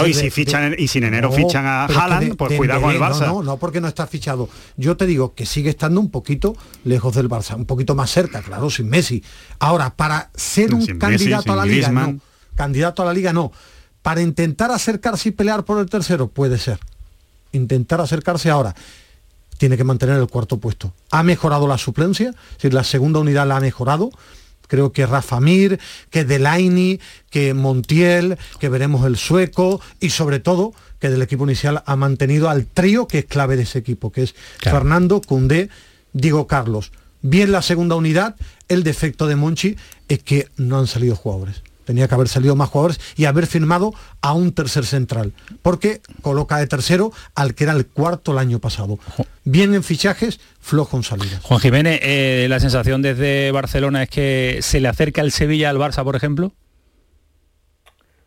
y si fichan y si en enero fichan a Haaland, pues cuidado con el Barça. No, no, no, porque no está fichado. Yo te digo que sigue estando un poquito lejos del Barça, un poquito más cerca, claro, sin Messi. Ahora, para ser un Sin candidato a la liga, Griezmann. no. Candidato a la liga, no. Para intentar acercarse y pelear por el tercero, puede ser. Intentar acercarse ahora tiene que mantener el cuarto puesto. Ha mejorado la suplencia, es decir, la segunda unidad la ha mejorado. Creo que Rafa Mir, que Delaini, que Montiel, que veremos el sueco y sobre todo que del equipo inicial ha mantenido al trío que es clave de ese equipo, que es Fernando, Cundé, Diego Carlos. Bien la segunda unidad, el defecto de Monchi es que no han salido jugadores. Tenía que haber salido más jugadores y haber firmado a un tercer central, porque coloca de tercero al que era el cuarto el año pasado. Bien en fichajes, flojo en salidas. Juan Jiménez, eh, la sensación desde Barcelona es que se le acerca el Sevilla al Barça, por ejemplo.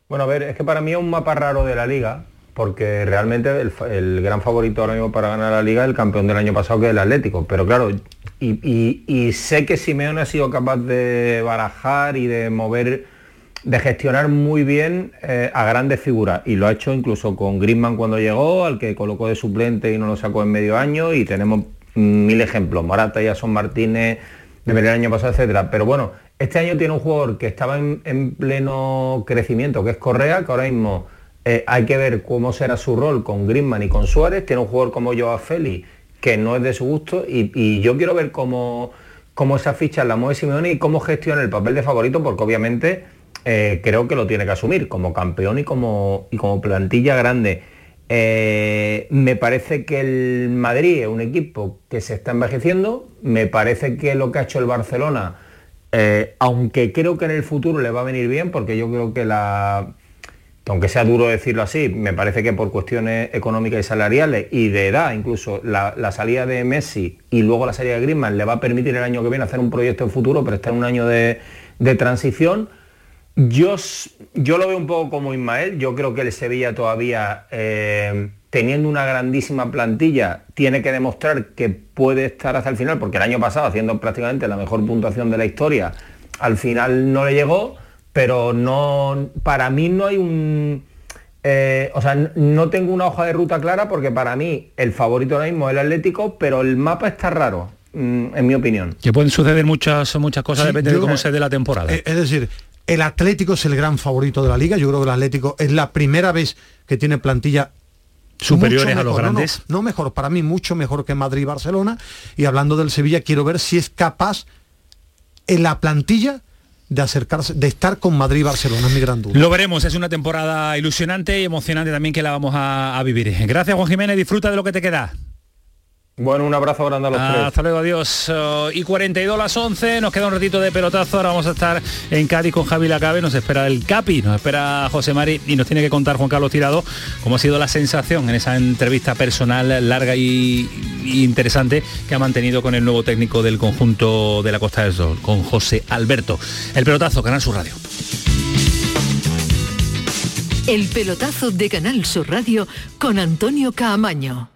Bueno, a ver, es que para mí es un mapa raro de la liga, porque realmente el, gran favorito ahora mismo para ganar la liga es el campeón del año pasado, que es el Atlético. Pero claro, y, sé que Simeone ha sido capaz de barajar y de mover, de gestionar muy bien eh, a grandes figuras. Y lo ha hecho incluso con Griezmann cuando llegó, al que colocó de suplente y no lo sacó en medio año. Y tenemos mil ejemplos, Morata, Jason Martínez, de el año pasado, etcétera. Pero bueno, este año tiene un jugador que estaba en pleno crecimiento, que es Correa, que ahora mismo eh, hay que ver cómo será su rol con Griezmann y con Suárez. Tiene un jugador como Joao Félix, que no es de su gusto, y, yo quiero ver cómo, cómo esa ficha la mueve Simeone y cómo gestiona el papel de favorito, porque obviamente eh, creo que lo tiene que asumir como campeón y como, y como plantilla grande. Eh, me parece que el Madrid es un equipo que se está envejeciendo, me parece que lo que ha hecho el Barcelona, aunque creo que en el futuro le va a venir bien, porque yo creo que la, aunque sea duro decirlo así, me parece que por cuestiones económicas y salariales y de edad, incluso la, salida de Messi y luego la salida de Griezmann le va a permitir el año que viene hacer un proyecto en futuro, pero está en un año de, transición. Yo, yo lo veo un poco como Ismael, yo creo que el Sevilla todavía, eh, teniendo una grandísima plantilla, tiene que demostrar que puede estar hasta el final, porque el año pasado, haciendo prácticamente la mejor puntuación de la historia, al final no le llegó, pero no, para mí no hay un... eh, o sea, no tengo una hoja de ruta clara porque para mí el favorito ahora mismo es el Atlético, pero el mapa está raro, mm, en mi opinión. Que pueden suceder muchas, muchas cosas, Sí, depende de cómo se dé la temporada. Eh, Es decir, el Atlético es el gran favorito de la liga. Yo creo que el Atlético es la primera vez que tiene plantilla Superiores a los mejor, no, grandes. No, mejor, para mí mucho mejor que Madrid y Barcelona. Y hablando del Sevilla, quiero ver si es capaz en la plantilla de acercarse, de estar con Madrid y Barcelona, es mi gran duda. Lo veremos, es una temporada ilusionante y emocionante también que la vamos a, a vivir. Gracias Juan Jiménez, disfruta de lo que te queda. Bueno, un abrazo grande a los tres. Hasta luego, adiós. Uh, y 42 las 11, nos queda un ratito de pelotazo, ahora vamos a estar en Cádiz con Javi Lacabe, nos espera el Capi, nos espera José Mari y nos tiene que contar Juan Carlos Tirado cómo ha sido la sensación en esa entrevista personal larga y, y interesante que ha mantenido con el nuevo técnico del conjunto de la Costa del Sol, con José Alberto. El pelotazo, Canal Sur Radio. El pelotazo de Canal Sur Radio con Antonio Caamaño.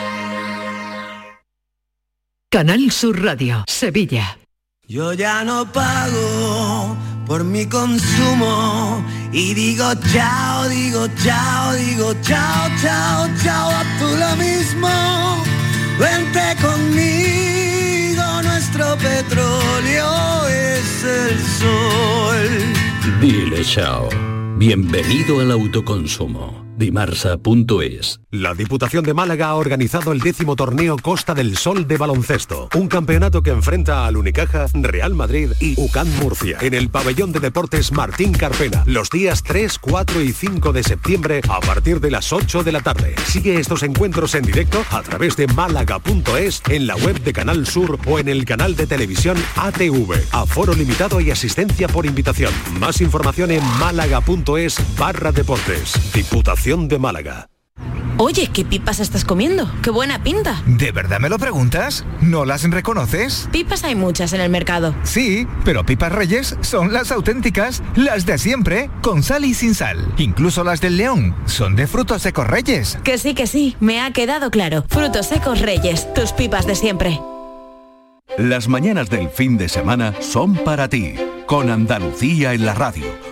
Canal Sur Radio, Sevilla. Yo ya no pago por mi consumo y digo chao, digo chao, digo chao, chao, chao, a tú lo mismo. Vente conmigo, nuestro petróleo es el sol. Dile chao. Bienvenido al autoconsumo. Dimarsa.es. La Diputación de Málaga ha organizado el décimo torneo Costa del Sol de baloncesto, un campeonato que enfrenta al Unicaja, Real Madrid y UCAN Murcia, en el pabellón de deportes Martín Carpena, los días 3, 4 y 5 de septiembre a partir de las 8 de la tarde. Sigue estos encuentros en directo a través de málaga.es, en la web de Canal Sur o en el canal de televisión ATV. Aforo limitado y asistencia por invitación. Más información en málaga.es barra deportes. Diputación de Málaga. Oye, ¿qué pipas estás comiendo? ¡Qué buena pinta! ¿De verdad me lo preguntas? ¿No las reconoces? Pipas hay muchas en el mercado. Sí, pero pipas reyes son las auténticas, las de siempre, con sal y sin sal. Incluso las del león son de frutos secos reyes. Que sí, que sí, me ha quedado claro. Frutos secos reyes, tus pipas de siempre. Las mañanas del fin de semana son para ti, con Andalucía en la radio,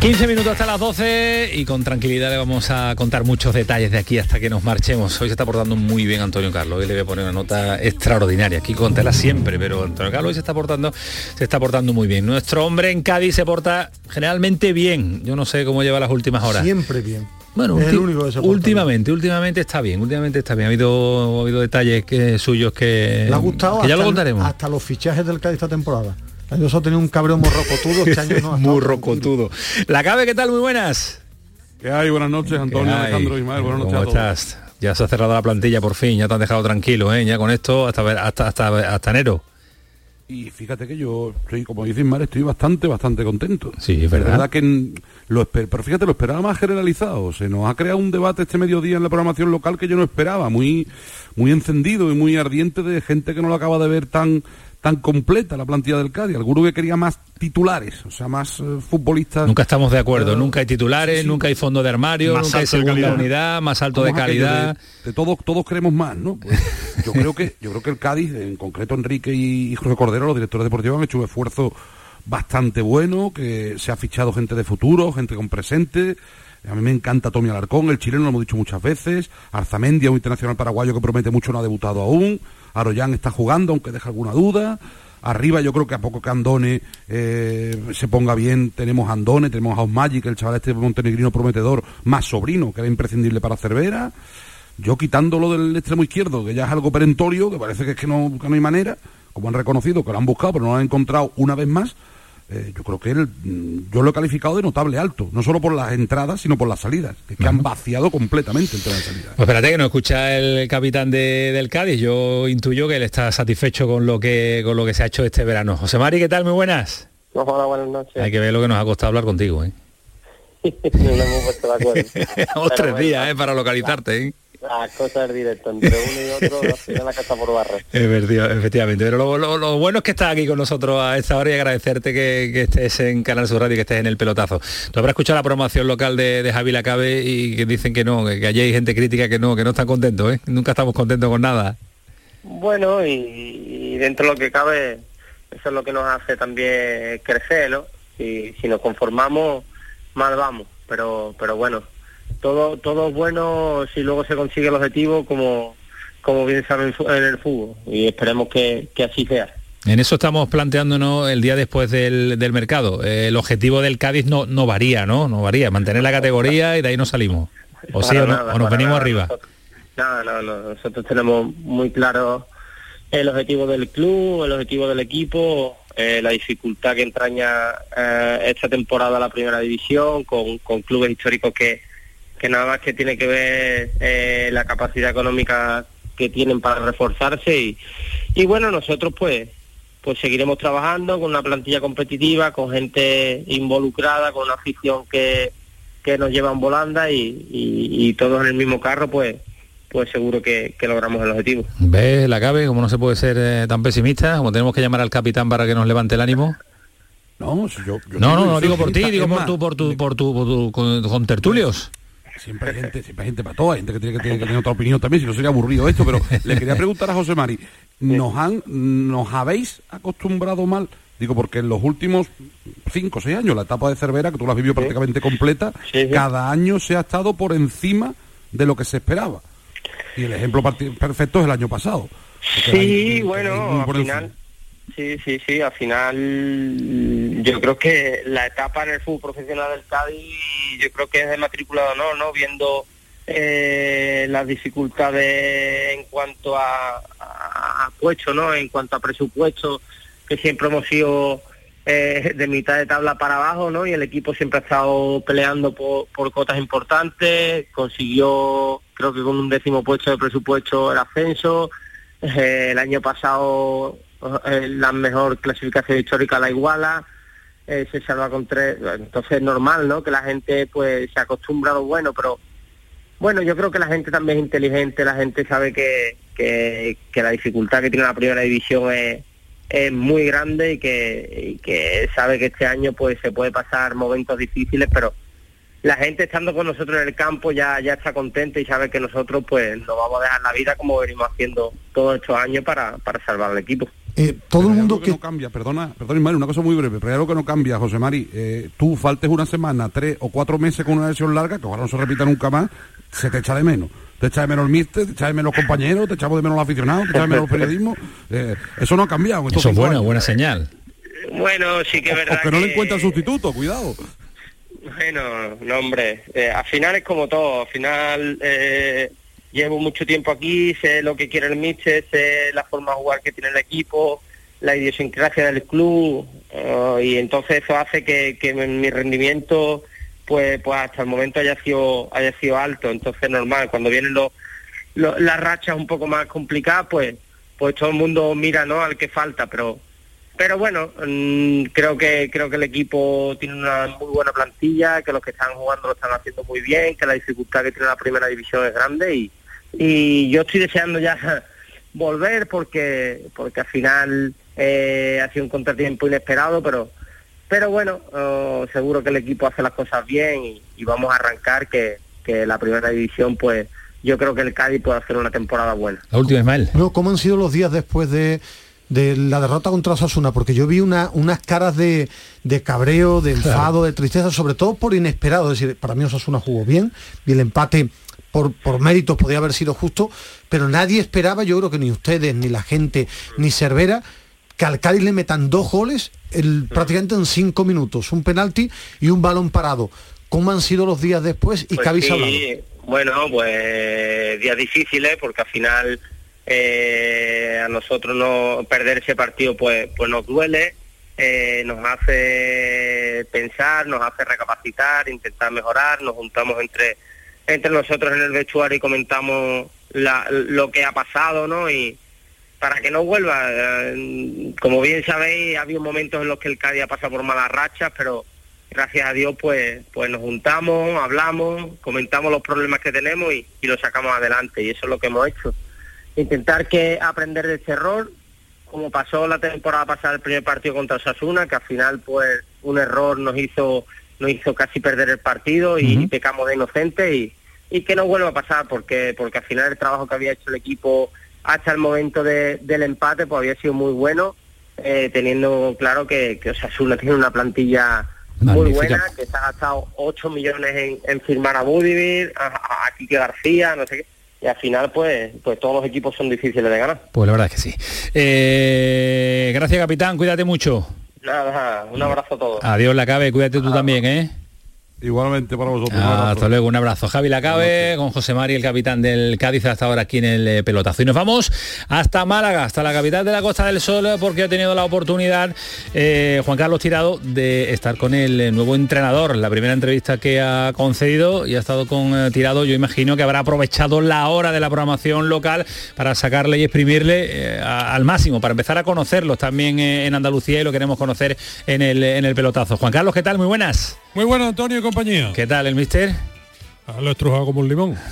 15 minutos hasta las 12 y con tranquilidad le vamos a contar muchos detalles de aquí hasta que nos marchemos. Hoy se está portando muy bien Antonio Carlos, hoy le voy a poner una nota extraordinaria. Aquí contela siempre, pero Antonio Carlos hoy se está portando, se está portando muy bien. Nuestro hombre en Cádiz se porta generalmente bien. Yo no sé cómo lleva las últimas horas. Siempre bien. Bueno, Es el único que se últimamente, últimamente está bien, últimamente está bien. Ha habido, ha habido detalles que, suyos que, Le ha gustado que ya lo contaremos. Hasta los fichajes del Cádiz esta temporada. Año pasado tenía un cabreo morrocotudo, este año no. Muy rocotudo. La cabe, ¿qué tal? Muy buenas. ¿Qué hay? Buenas noches, Antonio. Alejandro, Ismael. Buenas noches ¿Cómo a todos. estás? Ya se ha cerrado la plantilla por fin, ya te han dejado tranquilo, ¿eh? Ya con esto hasta ver- hasta hasta, hasta enero. Y fíjate que yo estoy, como dice Ismael, estoy bastante, bastante contento. Sí, es verdad. que lo esper- pero fíjate, lo esperaba más generalizado. Se nos ha creado un debate este mediodía en la programación local que yo no esperaba, muy, muy encendido y muy ardiente de gente que no lo acaba de ver tan tan completa la plantilla del Cádiz. Alguno que quería más titulares, o sea, más eh, futbolistas. Nunca estamos de acuerdo, nunca hay titulares, sí. nunca hay fondo de armario, Más nunca hay alto de segunda calidad. unidad, más alto de ¿Cómo es aquello calidad. De, de todos, todos queremos más, ¿no? Pues yo creo que, yo creo que el Cádiz, en concreto Enrique y, y José Cordero, los directores deportivos, han hecho un esfuerzo bastante bueno, que se ha fichado gente de futuro, gente con presente. A mí me encanta Tommy Alarcón, el chileno, lo hemos dicho muchas veces. Arzamendia, un internacional paraguayo que promete mucho, no ha debutado aún. Aroyán está jugando, aunque deja alguna duda. Arriba yo creo que a poco que Andone eh, se ponga bien, tenemos Andone, tenemos a Osmagic, el chaval este montenegrino prometedor, más sobrino, que era imprescindible para Cervera. Yo quitándolo del extremo izquierdo, que ya es algo perentorio, que parece que es que no, que no hay manera, como han reconocido, que lo han buscado, pero no lo han encontrado una vez más, eh, yo creo que él, mm, yo lo he calificado de notable alto, no solo por las entradas, sino por las salidas, que, es que han vaciado completamente el tema de salida. Pues espérate que no escucha el capitán de- del Cádiz. Yo intuyo que él está satisfecho con lo que con lo que se ha hecho este verano. José Mari, ¿qué tal? Muy buenas. Hola, buenas noches. Hay que ver lo que nos ha costado hablar contigo, ¿eh? no nos hemos puesto de acuerdo. Dos, tres días, ¿eh? Para localizarte, ¿eh? Las cosas del directo, entre uno y otro, al final la casa por barra. Es verdad, efectivamente. Pero lo, lo- lo bueno es que estás aquí con nosotros a esta hora y agradecerte que, que estés en Canal Sur Radio y que estés en el pelotazo. Tú habrás escuchado la promoción local de, de Javi Lacabe y que dicen que no, que, que allí hay gente crítica que no, que no están contentos, ¿eh? Nunca estamos contentos con nada. Bueno, y, y dentro de lo que cabe, eso es lo que nos hace también crecer, ¿no? Si, si nos conformamos, mal vamos. Pero, pero bueno, todo todo es bueno si luego se consigue el objetivo como como bien saben en el fútbol y esperemos que, que así sea. En eso estamos planteándonos el día después del, del mercado. Eh, el objetivo del Cádiz no, no varía, ¿no? No varía, mantener la categoría y de ahí nos salimos. O sí, o, no- nada, o nos venimos nada. arriba. No, no, no. Nosotros tenemos muy claro el objetivo del club, el objetivo del equipo, eh, la dificultad que entraña eh, esta temporada la primera división con, con clubes históricos que, que nada más que tiene que ver eh, la capacidad económica que tienen para reforzarse y, y bueno, nosotros pues pues seguiremos trabajando con una plantilla competitiva, con gente involucrada, con una afición que, que nos lleva en volanda y, y- y todos en el mismo carro, pues pues seguro que, que logramos el objetivo. ¿Ves la cabe? Como no se puede ser eh, tan pesimista, como tenemos que llamar al capitán para que nos levante el ánimo. No, si yo, yo No, no, no digo por ti, digo por tu, por tu, por tu, por tu- con, con tertulios. Siempre hay gente, siempre hay gente para todo, hay gente que tiene que, tiene que tener otra opinión también, si no sería aburrido esto, pero le quería preguntar a José Mari, ¿nos han, nos habéis acostumbrado mal? Digo, porque en los últimos cinco o seis años, la etapa de Cervera, que tú la has vivido prácticamente completa, cada año se ha estado por encima de lo que se esperaba. Y el ejemplo perfecto es el año pasado. Sí, bueno, al final, sí, sí, sí, al final yo creo que la etapa en el fútbol profesional del Cádiz, yo creo que es de matriculado no, ¿no? Viendo eh, las dificultades en cuanto a, a, puesto, ¿no? En cuanto a presupuesto, que siempre hemos sido eh, de mitad de tabla para abajo, ¿no? Y el equipo siempre ha estado peleando por, por cotas importantes, consiguió, creo que con un décimo puesto de presupuesto el ascenso, eh, el año pasado la mejor clasificación histórica la iguala, eh, se salva con tres, entonces es normal, ¿no? Que la gente pues se acostumbra a lo bueno, pero bueno, yo creo que la gente también es inteligente, la gente sabe que, que, la dificultad que tiene la primera división es, es muy grande y que, que sabe que este año pues se puede pasar momentos difíciles, pero la gente estando con nosotros en el campo ya, ya está contenta y sabe que nosotros pues nos vamos a dejar la vida como venimos haciendo todos estos años para, para salvar al equipo. Eh, todo el Pero mundo algo que... no cambia, perdona, perdona Ismael, una cosa muy breve, pero hay algo que no cambia, José Mari. Eh, tú faltes una semana, tres o cuatro meses con una lesión larga, que ojalá no se repita nunca más, se te echa de menos. Te echa de menos el míster, te echa de menos los compañeros, te echamos de menos los aficionados, te echa de menos el periodismo. Eh, eso no ha cambiado. Eso es buena, años. buena señal. Bueno, sí que es O verdad que no le encuentra sustituto, cuidado. Bueno, no hombre, eh, al final es como todo, al final eh, llevo mucho tiempo aquí, sé lo que quiere el míster, sé la forma de jugar que tiene el equipo, la idiosincrasia del club eh, y entonces eso hace que, que mi rendimiento pues pues hasta el momento haya sido haya sido alto, entonces normal, cuando vienen los, los- las rachas un poco más complicadas pues pues todo el mundo mira no al que falta, pero pero bueno, mm, creo que creo que el equipo tiene una muy buena plantilla, que los que están jugando lo están haciendo muy bien, que la dificultad que tiene la primera división es grande y, y yo estoy deseando ya volver porque porque al final eh, ha sido un contratiempo inesperado, pero pero bueno, eh, seguro que el equipo hace las cosas bien y, y vamos a arrancar que, que la primera división pues yo creo que el Cádiz puede hacer una temporada buena. La última, Ismael. No, ¿cómo han sido los días después de, de la derrota contra Osasuna? Porque yo vi una, unas caras de, de cabreo, de enfado, de tristeza, sobre todo por inesperado. Es decir, para mí Osasuna jugó bien y el empate por, por méritos podía haber sido justo, pero nadie esperaba, yo creo que ni ustedes, ni la gente, ni Cervera, que al Cádiz le metan dos goles el, prácticamente en cinco minutos, un penalti y un balón parado. ¿Cómo han sido los días después y Pues qué habéis sí, hablado? Bueno, pues días difíciles porque al final eh, a nosotros no perder ese partido pues pues nos duele, eh, nos hace pensar, nos hace recapacitar, intentar mejorar, nos juntamos entre entre nosotros en el vestuario y comentamos la- lo que ha pasado, ¿no? Y para que no vuelva, eh, como bien sabéis, ha habido momentos en los que el Cádiz ha pasado por malas rachas, pero gracias a Dios pues pues nos juntamos, hablamos, comentamos los problemas que tenemos y, y los sacamos adelante y eso es lo que hemos hecho. Intentar que aprender de este error, como pasó la temporada pasada el primer partido contra Osasuna, que al final pues un error nos hizo nos hizo casi perder el partido y pecamos de inocente y, y que no vuelva a pasar porque porque al final el trabajo que había hecho el equipo hasta el momento de- del empate pues había sido muy bueno eh, teniendo claro que, que Osasuna tiene una plantilla muy buena, que se ha gastado 8 millones en, en firmar a Budivir, a, a, Quique García, no sé qué y al final pues pues todos los equipos son difíciles de ganar. Pues la verdad es que sí. Eh, gracias capitán, cuídate mucho. Nada, un abrazo a todos. Adiós la cabe, cuídate tú también, ¿eh? Igualmente para vosotros. Ah, hasta luego, un abrazo. Javi Lacabe, con José Mari, el capitán del Cádiz, hasta ahora aquí en el eh, pelotazo. Y nos vamos hasta Málaga, hasta la capital de la Costa del Sol, porque ha tenido la oportunidad eh, Juan Carlos Tirado de estar con el eh, nuevo entrenador. La primera entrevista que ha concedido y ha estado con eh, Tirado, yo imagino que habrá aprovechado la hora de la programación local para sacarle y exprimirle eh, a- al máximo, para empezar a conocerlos también en Andalucía y lo queremos conocer en el, en el pelotazo. Juan Carlos, ¿qué tal? Muy buenas. Muy bueno, Antonio y compañía. ¿Qué tal, el mister? Ah, lo he estrujado como un limón.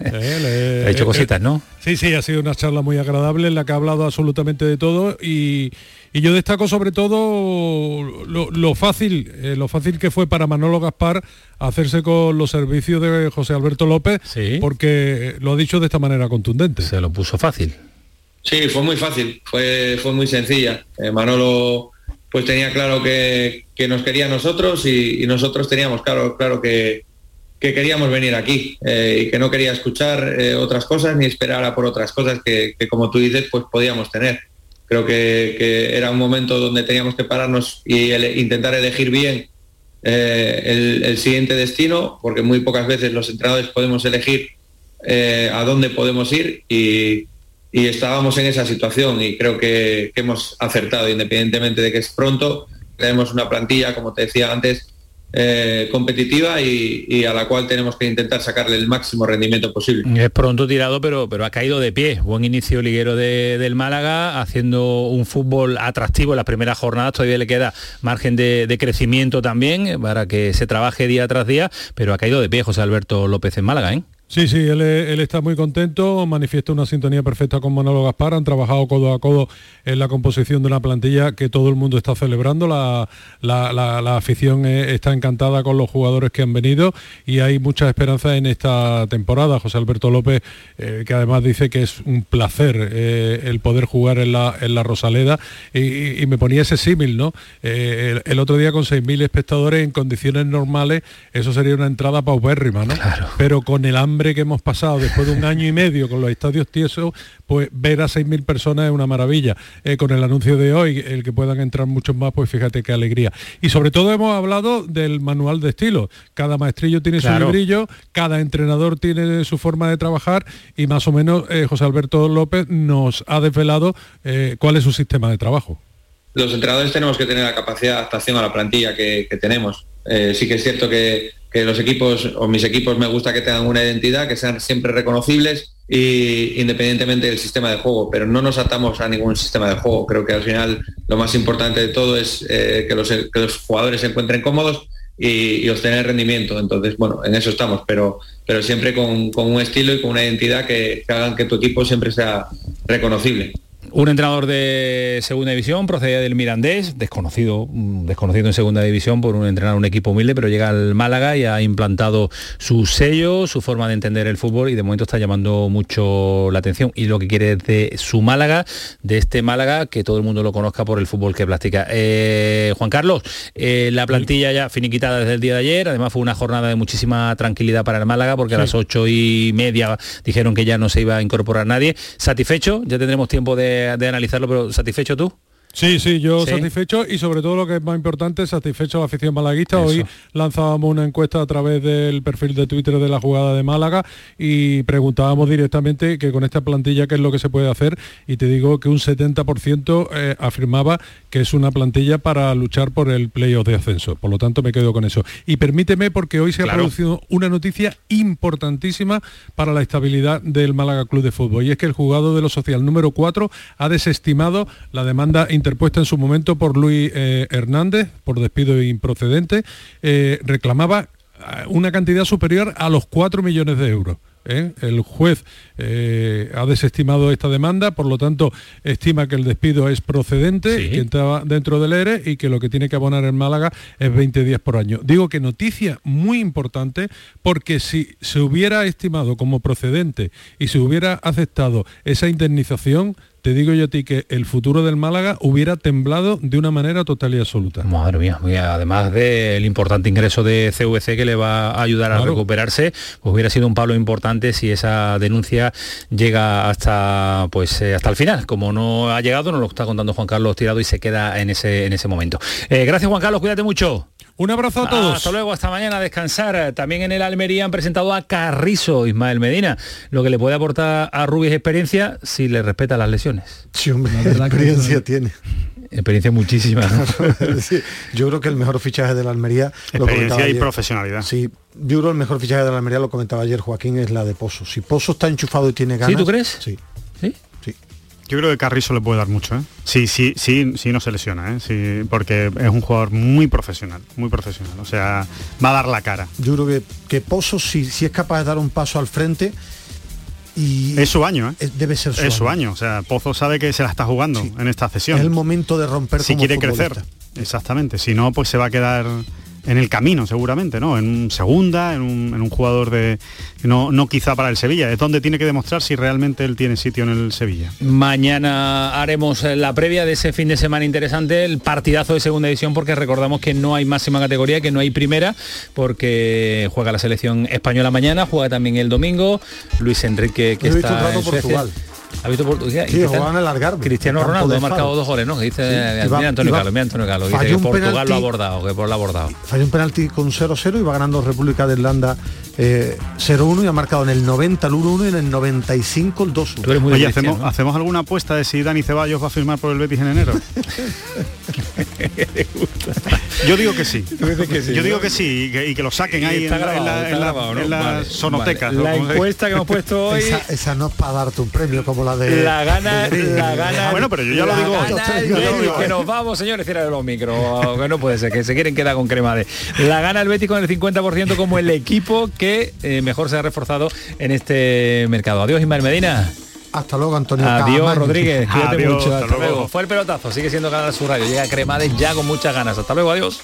Eh, le- Ha hecho eh, cositas, ¿no? Sí, sí, ha sido una charla muy agradable en la que ha hablado absolutamente de todo y, y yo destaco sobre todo lo, lo fácil, eh, lo fácil que fue para Manolo Gaspar hacerse con los servicios de José Alberto López, porque lo ha dicho de esta manera contundente. Se lo puso fácil. Sí, fue muy fácil, fue, fue muy sencilla. Eh, Manolo pues tenía claro que, que nos quería nosotros y, nosotros teníamos claro, claro que, que queríamos venir aquí eh, y que no quería escuchar eh, otras cosas ni esperar a por otras cosas que, que, como tú dices pues podíamos tener. Creo que, que era un momento donde teníamos que pararnos y intentar elegir bien eh, el, el siguiente destino, porque muy pocas veces los entrenadores podemos elegir a dónde podemos ir y, y estábamos en esa situación y creo que, hemos acertado, independientemente de que es pronto. Tenemos una plantilla, como te decía antes, eh, competitiva y, y a la cual tenemos que intentar sacarle el máximo rendimiento posible. Es pronto tirado, pero, pero ha caído de pie. Buen inicio liguero de- del Málaga, haciendo un fútbol atractivo en las primeras jornadas. Todavía le queda margen de, de crecimiento también eh, para que se trabaje día tras día, pero ha caído de pie José Alberto López en Málaga, ¿eh? Sí, sí, él, él está muy contento, manifiesta una sintonía perfecta con Manolo Gaspar, han trabajado codo a codo en la composición de una plantilla que todo el mundo está celebrando, la, la- la- la afición eh, está encantada con los jugadores que han venido y hay mucha esperanza en esta temporada. José Alberto López, eh, que además dice que es un placer eh, el poder jugar en la, en Rosaleda y, me ponía ese símil, ¿no? Eh, el, el otro día con 6.000 espectadores en condiciones normales, eso sería una entrada paupérrima, ¿no? Pero con el hambre que hemos pasado después de un año y medio con los estadios tiesos, pues ver a 6.000 personas es una maravilla. Eh, con el anuncio de hoy, el que puedan entrar muchos más, pues fíjate qué alegría. Y sobre todo hemos hablado del manual de estilo. Cada maestrillo tiene Claro. su librillo, cada entrenador tiene su forma de trabajar y más o menos eh, José Alberto López nos ha desvelado eh, cuál es su sistema de trabajo. los entrenadores tenemos que tener la capacidad de adaptación a la plantilla que, que tenemos. Eh, sí que es cierto que, los equipos o mis equipos me gusta que tengan una identidad, que sean siempre reconocibles y independientemente del sistema de juego, pero no nos atamos a ningún sistema de juego. Creo que al final lo más importante de todo es eh, que, los, jugadores se encuentren cómodos y, y obtener rendimiento. Entonces, bueno, en eso estamos, pero, siempre con, un estilo y con una identidad que hagan que tu equipo siempre sea reconocible. Un entrenador de segunda división, procedía del Mirandés, desconocido, mm, desconocido en segunda división por un entrenar un equipo humilde, pero llega al Málaga y ha implantado su sello, su forma de entender el fútbol y de momento está llamando mucho la atención. Y lo que quiere es de su Málaga, de este Málaga, que todo el mundo lo conozca por el fútbol que practica. Eh, Juan Carlos, eh, la plantilla ya finiquitada desde el día de ayer, además fue una jornada de muchísima tranquilidad para el Málaga, porque a las ocho y media dijeron que ya no se iba a incorporar nadie. ¿Satisfecho? Ya tendremos tiempo de, de analizarlo, pero ¿satisfecho tú? Sí, sí, yo Sí. satisfecho y sobre todo lo que es más importante, satisfecho a la afición malaguista. Hoy lanzábamos una encuesta a través del perfil de Twitter de la jugada de Málaga y preguntábamos directamente que con esta plantilla qué es lo que se puede hacer y te digo que un 70% eh, afirmaba que es una plantilla para luchar por el playoff de ascenso. Por lo tanto me quedo con eso. Y permíteme porque hoy se Claro. ha producido una noticia importantísima para la estabilidad del Málaga Club de Fútbol y es que el juzgado de lo social número 4 ha desestimado la demanda interpuesta en su momento por Luis eh, Hernández por despido improcedente. Eh, reclamaba eh, una cantidad superior a los 4 millones de euros. ¿eh? El juez eh, ha desestimado esta demanda, por lo tanto estima que el despido es procedente, que entraba dentro del ERE y que lo que tiene que abonar en Málaga es 20 días por año. Digo que noticia muy importante porque si se hubiera estimado como procedente y se hubiera aceptado esa indemnización, te digo yo a ti que el futuro del Málaga hubiera temblado de una manera total y absoluta. Madre mía, además del importante ingreso de CVC que le va a ayudar a recuperarse, pues hubiera sido un palo importante si esa denuncia llega hasta pues eh, hasta el final. Como no ha llegado, nos lo está contando Juan Carlos Tirado y se queda en ese en ese momento. Eh, gracias Juan Carlos, cuídate mucho. Un abrazo a todos. Hasta luego, hasta mañana, a descansar. También en el Almería han presentado a Carrizo, Ismael Medina, lo que le puede aportar a Rubí es experiencia si le respeta las lesiones. Sí, hombre, experiencia tiene. Experiencia muchísima. ¿no? Sí, yo creo que el mejor fichaje de la Almería lo Experiencia comentaba y ayer. profesionalidad. Sí, yo creo que el mejor fichaje de la Almería lo comentaba ayer Joaquín es la de Pozo. Si Pozo está enchufado y tiene ganas. tú crees? Sí. Yo creo que Carrizo le puede dar mucho, ¿eh? Sí, sí, sí, sí no se lesiona, ¿eh? Sí, porque es un jugador muy profesional, muy profesional. O sea, va a dar la cara. Yo creo que, que Pozo si, si es capaz de dar un paso al frente y Es su año, ¿eh? es- debe ser su Es su año. año. O sea, Pozo sabe que se la está jugando en esta cesión. Es el momento de romper si como quiere futbolista. crecer. Exactamente. Si no, pues se va a quedar en el camino seguramente, ¿no? En un segunda, en un, en un jugador de... No, no quizá para el Sevilla. Es donde tiene que demostrar si realmente él tiene sitio en el Sevilla. Mañana haremos eh, la previa de ese fin de semana interesante, el partidazo de segunda división, porque recordamos que no hay máxima categoría, que no hay primera, porque juega la selección española mañana, juega también el domingo, Luis Enrique que está en Suecia. Portugal. ¿Ha visto Portugal? Sí, jugaban el Algarve. Cristiano Ronaldo ha marcado dos goles, ¿no? Dice Sí, iba- mira Antonio iba- Carlos, mira Antonio Carlos, dice que Portugal penalti. lo ha abordado, que por lo ha abordado. Falló un penalti con 0-0 y va ganando República de Irlanda eh, 0-1 y ha marcado en el 90 el 1-1 y en el 95 el 2-1. Oye, ¿hacemos, ¿hacemos alguna apuesta de si Dani Ceballos va a firmar por el Betis en enero? Yo digo que sí. que sí, Yo digo ¿no? que sí y que, y que lo saquen ahí en, Está la- en grabado, la, está en la- grabado, ¿no? en la Vale, sonoteca. vale. ¿no? La encuesta que hemos puesto hoy... Esa, esa no es para darte un premio como la de La gana, de- la gana. Bueno, pero yo ya lo digo hoy. gana el Yo ya lo Betis, digo que nos vamos, señores, cierra los micros, que no puede ser, que se quieren quedar con crema de. La gana el Betis con el 50% como el equipo que eh, mejor se ha reforzado en este mercado. Adiós, Ismael Medina. Hasta luego, Antonio. Adiós. Rodríguez. Cuídate Adiós, mucho. hasta Hasta luego. luego. Fue el pelotazo. Sigue siendo Canal Sur Radio. Llega Cremades ya con muchas ganas. Hasta luego. Adiós.